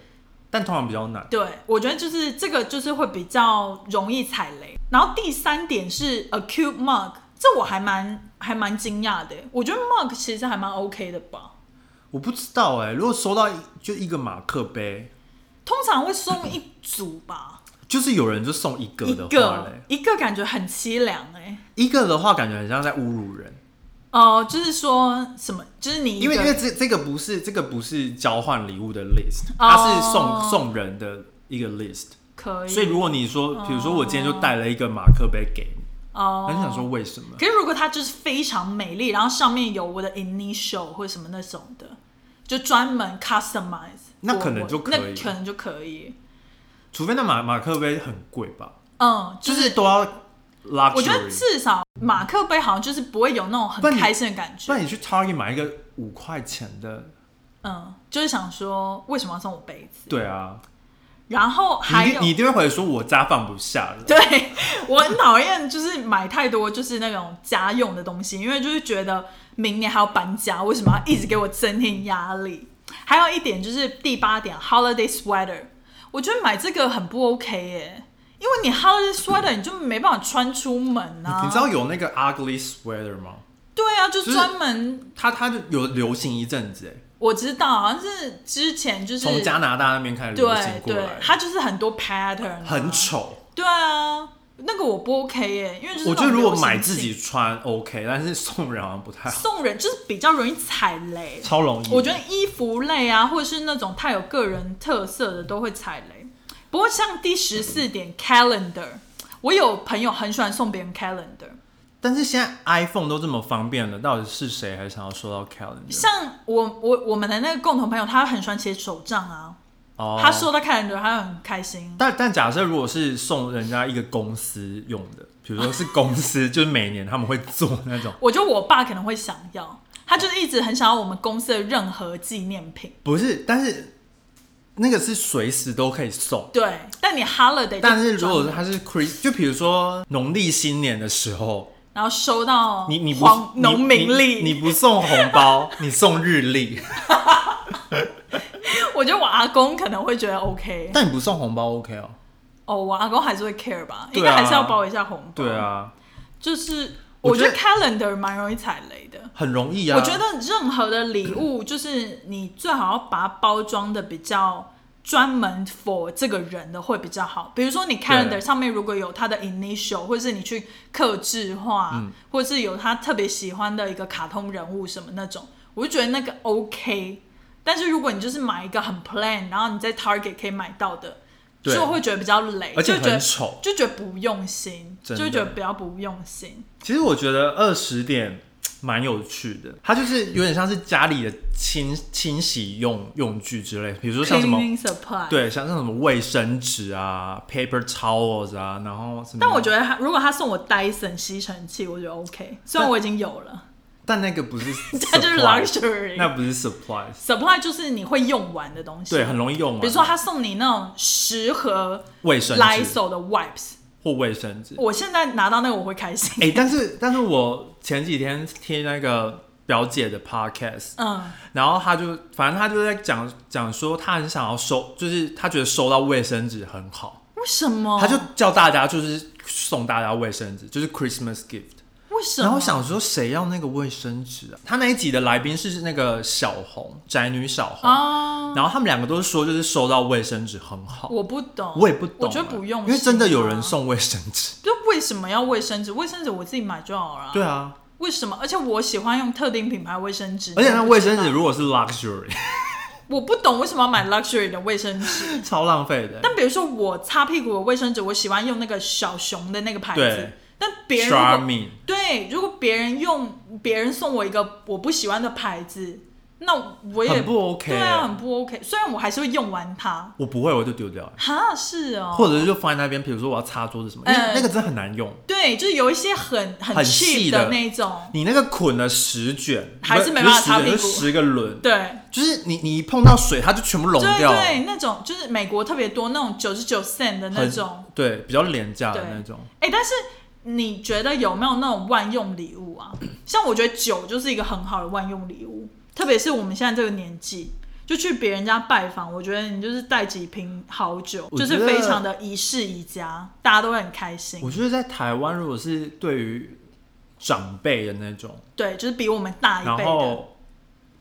但通常比较难。对，我觉得就是这个就是会比较容易踩雷。然后第三点是 a cute mug，这我还蛮还蛮惊讶的。我觉得 mug 其实还蛮 OK 的吧。我不知道哎，如果收到一就一个马克杯，通常会送一组吧，就是有人就送一个一的话个嘞，一个感觉很凄凉哎、一个的话感觉很像在侮辱人，哦、就是说什么，就是你因为因为这这个不是这个不是交换礼物的 list，哦。它是送送人的一个 list，可以，所以如果你说，比如说我今天就带了一个马克杯给你，哦，很想说为什么？可是如果它就是非常美丽，然后上面有我的 initial 或者什么那种的，就专门 customize，那可能就可以。那可能就可以。除非那马马克杯很贵吧，嗯，就就是是都要 luxury。我觉得至少马克杯好像就是不会有那种很开心的感觉。不然你去 Target 买一个五块钱的，嗯，就是想说为什么要送我杯子？对啊，然后还有你一定你一定会回说我家放不下了。对 我很讨厌，就是买太多就是那种家用的东西，因为就是觉得明年还要搬家，为什么要一直给我增添压力？还有一点就是第八点，holiday sweater，我觉得买这个很不 OK 耶，因为你 holiday sweater 你就没办法穿出门啊。你知道有那个 ugly sweater 吗？对啊，就就是专门、它它就有流行一阵子，哎，我知道，好像是之前就是从加拿大那边开始流行对对过来，，它就是很多 pattern，、啊、很。丑。对啊，那个我不 OK 耶，因为就是我觉得如果买自己穿 OK，但是送人好像不太好，送人就是比较容易踩雷。超容易。我觉得衣服类啊，或者是那种太有个人特色的，都会踩雷。不过像第十四点 calendar，我有朋友很喜欢送别人 calendar，但是现在 iPhone 都这么方便了，到底是谁还想要收到 calendar？像我我我们的那个共同朋友，他很喜欢写手账啊，哦他收到 calendar，他很开心。但但假设如果是送人家一个公司用的，比如说是公司，就是每年他们会做那种，我觉得我爸可能会想要，他就是一直很想要我们公司的任何纪念品。不是，但是那个是随时都可以送。对，但你 holiday，但是如果专门它是 Chris，就比如说农历新年的时候，然后收到你你不农民历，你，不送红包，你送日历，我觉得我阿公可能会觉得 OK。但你不送红包 OK 哦？哦，我阿公还是会 care 吧，应该还是要包一下红包。对，啊，就是我觉得 calendar 蛮容易踩雷的。很容易啊。我觉得任何的礼物，就是你最好要把它包装的比较专门 for 这个人的会比较好。比如说你 calendar 上面如果有他的 initial，或者是你去刻制化，嗯或者是有他特别喜欢的一个卡通人物什么那种，我就觉得那个 OK。但是如果你就是买一个很 plain，然后你在 Target 可以买到的，对就会觉得比较累，而且很丑。就觉得不用心，就觉得比较不用心。其实我觉得二十点蛮有趣的，它就是有点像是家里的清清洗用用具之类，比如说像什么。对，像像什么卫生纸啊、paper towels 啊，然后什么。但我觉得他如果他送我 Dyson 吸尘器，我觉得 OK。虽然我已经有了，但那个不是 它就是 supply，luxury。那不是 supplies，supply 就是你会用完的东西，对，很容易用完。比如说他送你那种十盒卫生纸 Lysol 的 wipes，或卫生纸。我现在拿到那个我会开心。哎、但是但是我前几天听那个表姐的 podcast，嗯，然后他就反正他就在讲讲说，他很想要收，就是他觉得收到卫生纸很好，为什么？他就叫大家就是送大家卫生纸，就是 Christmas gift。为什么？然后我想说，谁要那个卫生纸啊？他那一集的来宾是那个小红宅女小红，啊，然后他们两个都是说，就是收到卫生纸很好。我不懂，我也不懂啊，我觉得不用，因为真的有人。送卫生纸。就为什么要卫生纸？卫生纸我自己买就好了。对啊，为什么？而且我喜欢用特定品牌卫生纸，而且那卫生纸如果是 luxury，我不懂为什么要买 luxury 的卫生纸。超浪费的。但比如说我擦屁股的卫生纸，我喜欢用那个小熊的那个牌子对。但别人对，如果别人用别人送我一个我不喜欢的牌子，那我也很不 OK 对啊，很不 OK。虽然我还是会用完它，我不会，我就丢掉。哈，是哦，或者是就放在那边，比如说我要擦桌子什么，因为嗯那个真的很难用。对，就是有一些很很细的那种，你那个捆了十卷，还是没办法擦屁股就十个轮，对。就是你你一碰到水，它就全部溶对掉了。对，那种就是美国特别多那种九十九 cent 的那很种，对，比较廉价的那种。哎、但是你觉得有没有那种万用礼物啊？像我觉得酒就是一个很好的万用礼物，特别是我们现在这个年纪，就去别人家拜访，我觉得你就是带几瓶好酒，就是非常的宜室宜家，大家都会很开心我。觉得在台湾，如果是对于长辈的那种，对，就是比我们大一然辈的，后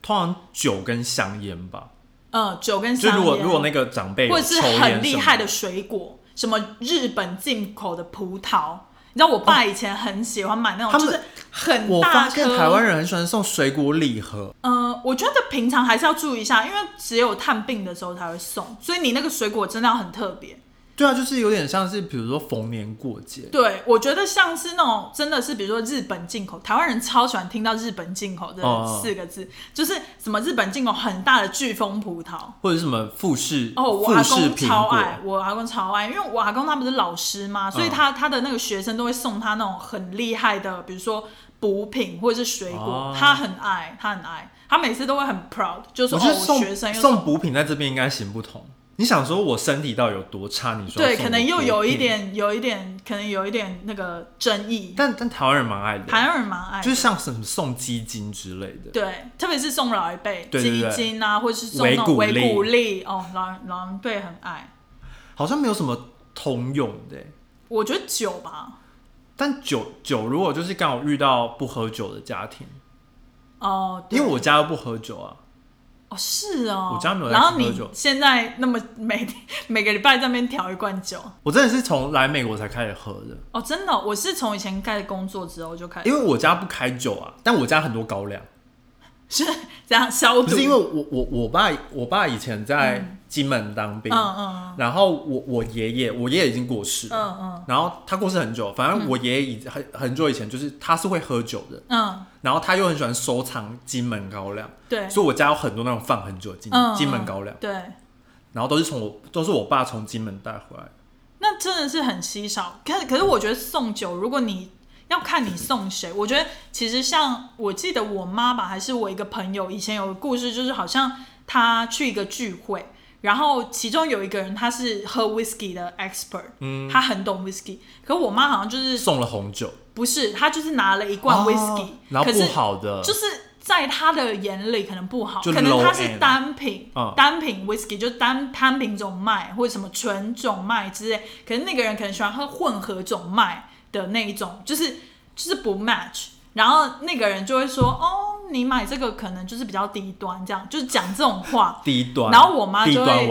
通常酒跟香烟吧，嗯，酒跟香烟，如果如果那个长辈或者是很厉害的水果，什么日本进口的葡萄。你知道我爸以前很喜欢买那种，就是很我大发现颗。台湾人很喜欢送水果礼盒，呃，我觉得平常还是要注意一下，因为只有探病的时候才会送，所以你那个水果真的要很特别。对啊，就是有点像是比如说逢年过节，对，我觉得像是那种真的是，比如说日本进口，台湾人超喜欢听到日本进口这哦。四个字，就是什么日本进口很大的飓风葡萄。或者是什么富士哦，我阿公超爱，我阿公超爱，因为我阿公他不是老师嘛，所以嗯他他的那个学生都会送他那种很厉害的，比如说补品或者是水果，哦。他很爱，他很爱，他每次都会很 proud，就说哦，我学生送补品在这边应该行不通。你想说我身体到底有多差？你说对，可能又有一品，点，有一点，可能有一点那个争议，但但台湾人蛮爱的，台湾人蛮爱的，就是像什么送基金之类的。对，特别是送老一辈基金啊，或者是送那维骨种维骨力哦，老人老人辈很爱。好像没有什么通用的欸。我觉得酒吧，但酒酒如果就是刚好遇到不喝酒的家庭，哦，因为我家又不喝酒啊，哦是哦，我家没有在然后你现在那么每每个礼拜在那边调一罐酒，我真的是从来美国才开始喝的，哦，真的哦、我是从以前开始工作之后就开始，因为我家不开酒啊，但我家很多高粱，是这样消毒，不是因为我我我爸我爸以前在金门当兵，嗯嗯然后我我爷爷我爷爷已经过世嗯了，嗯然后他过世很久，反正我爷爷已很很久以前就是他是会喝酒的，嗯，然后他又很喜欢收藏金门高粱，对，所以我家有很多那种放很久的金嗯金门高粱，对，然后都是从我都是我爸从金门带回来。那真的是很稀少。可是可是我觉得送酒，如果你要看你送谁，我觉得其实像我记得我妈吧，还是我一个朋友以前有个故事，就是好像他去一个聚会。然后其中有一个人他是喝 whisky 的 expert，嗯，他很懂 whisky，可我妈好像就是送了红酒，不是，他就是拿了一罐 whisky，、哦然后不可是好的，就是在他的眼里可能不好，可能他是单品，嗯。单品 whisky 就单单品种麦或者什么纯种麦之类，可是那个人可能喜欢喝混合种麦的那一种，就是就是不 match，然后那个人就会说哦，你买这个可能就是比较低端，这样就是讲这种话，低端，然后我妈就会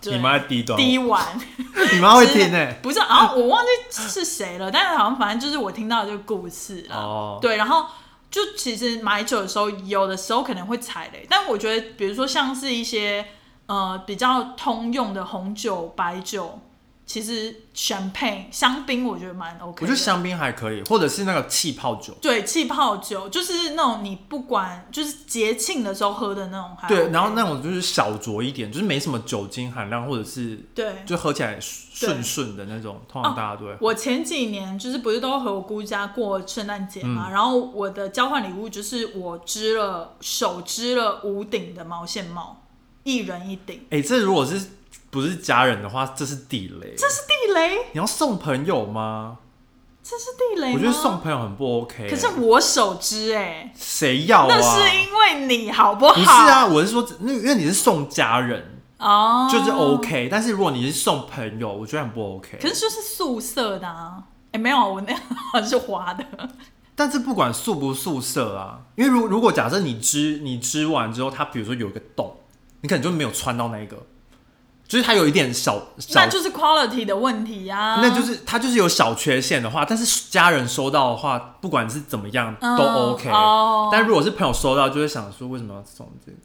就你妈低端，低玩。你妈会听欸呢、不是，然后我忘记是谁了，但是好像反正就是我听到的这个故事啦。哦对，然后就其实买酒的时候，有的时候可能会踩雷，但我觉得，比如说像是一些呃比较通用的红酒、白酒，其实 champagne 香槟，我觉得蛮 OK。我觉得香槟还可以，或者是那个气泡酒。对气泡酒，就是那种你不管就是节庆的时候喝的那种还 OK，对，然后那种就是小酌一点，就是没什么酒精含量，或者是对就喝起来顺顺的那种，通常大家都会。我前几年就是不是都和我姑家过圣诞节嗯嘛，然后我的交换礼物就是我织了手织了五顶的毛线帽，一人一顶。哎、这如果是不是家人的话，这是地雷。这是地雷，你要送朋友吗？这是地雷？我觉得送朋友很不 OK、可是我手织哎、谁要啊？那是因为你好不好？不是啊，我是说，那因为你是送家人，哦，就是 OK。但是如果你是送朋友，我觉得很不 OK。可是就是素色的啊，哎、没有，我那好像是花的。但是不管素不素色啊，因为如如果假设你织你织完之后，它比如说有一个洞，你可能就没有穿到那一个，就是它有一点小小那，就是 quality 的问题啊。那就是它就是有小缺陷的话，但是家人收到的话，不管是怎么样嗯都 OK。哦但如果是朋友收到，就会想说为什么要送这个？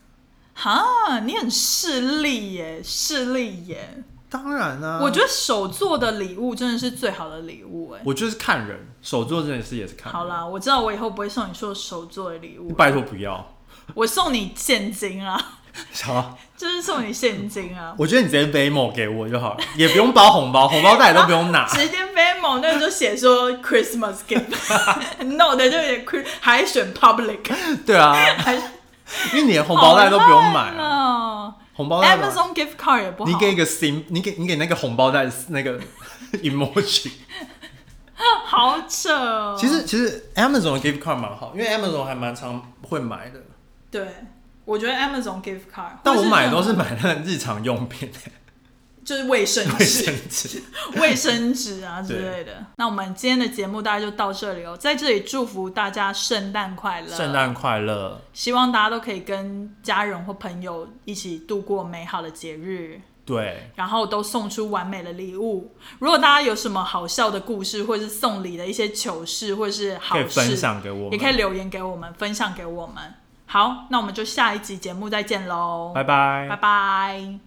哈，你很势利耶，势利耶。当然啊，我觉得手做的礼物真的是最好的礼物哎。我就是看人，手做这件事也是看人。好啦，我知道我以后不会送你说手做的礼物，拜托不要。我送你现金啊，好，就是送你现金啊。我觉得你直接背某给我就好了，也不用包红包，红包袋都不用拿。直接 Venmo 那个就写说 Christmas gift，no 的就写 Chris，还选 public，对啊，还因为你连红包袋都不用买啊，啊。红包袋 Amazon gift card 也不好，你给一个 sim，你给你给那个红包袋那个 emoji。好扯哦。其实其实 Amazon 的 gift card 蛮好，因为 Amazon 还蛮常会买的，对，我觉得 Amazon gift card，但我买的都是买那个日常用品。就是卫生卫纸、生纸。卫生纸啊之对类的。那我们今天的节目大概就到这里哦，在这里祝福大家圣诞快乐，圣诞快乐！希望大家都可以跟家人或朋友一起度过美好的节日。对，然后都送出完美的礼物。如果大家有什么好笑的故事，或者是送礼的一些糗事，或者是好可以分事，享给我们，也可以留言给我们，分享给我们。好，那我们就下一集节目再见喽，拜拜。拜拜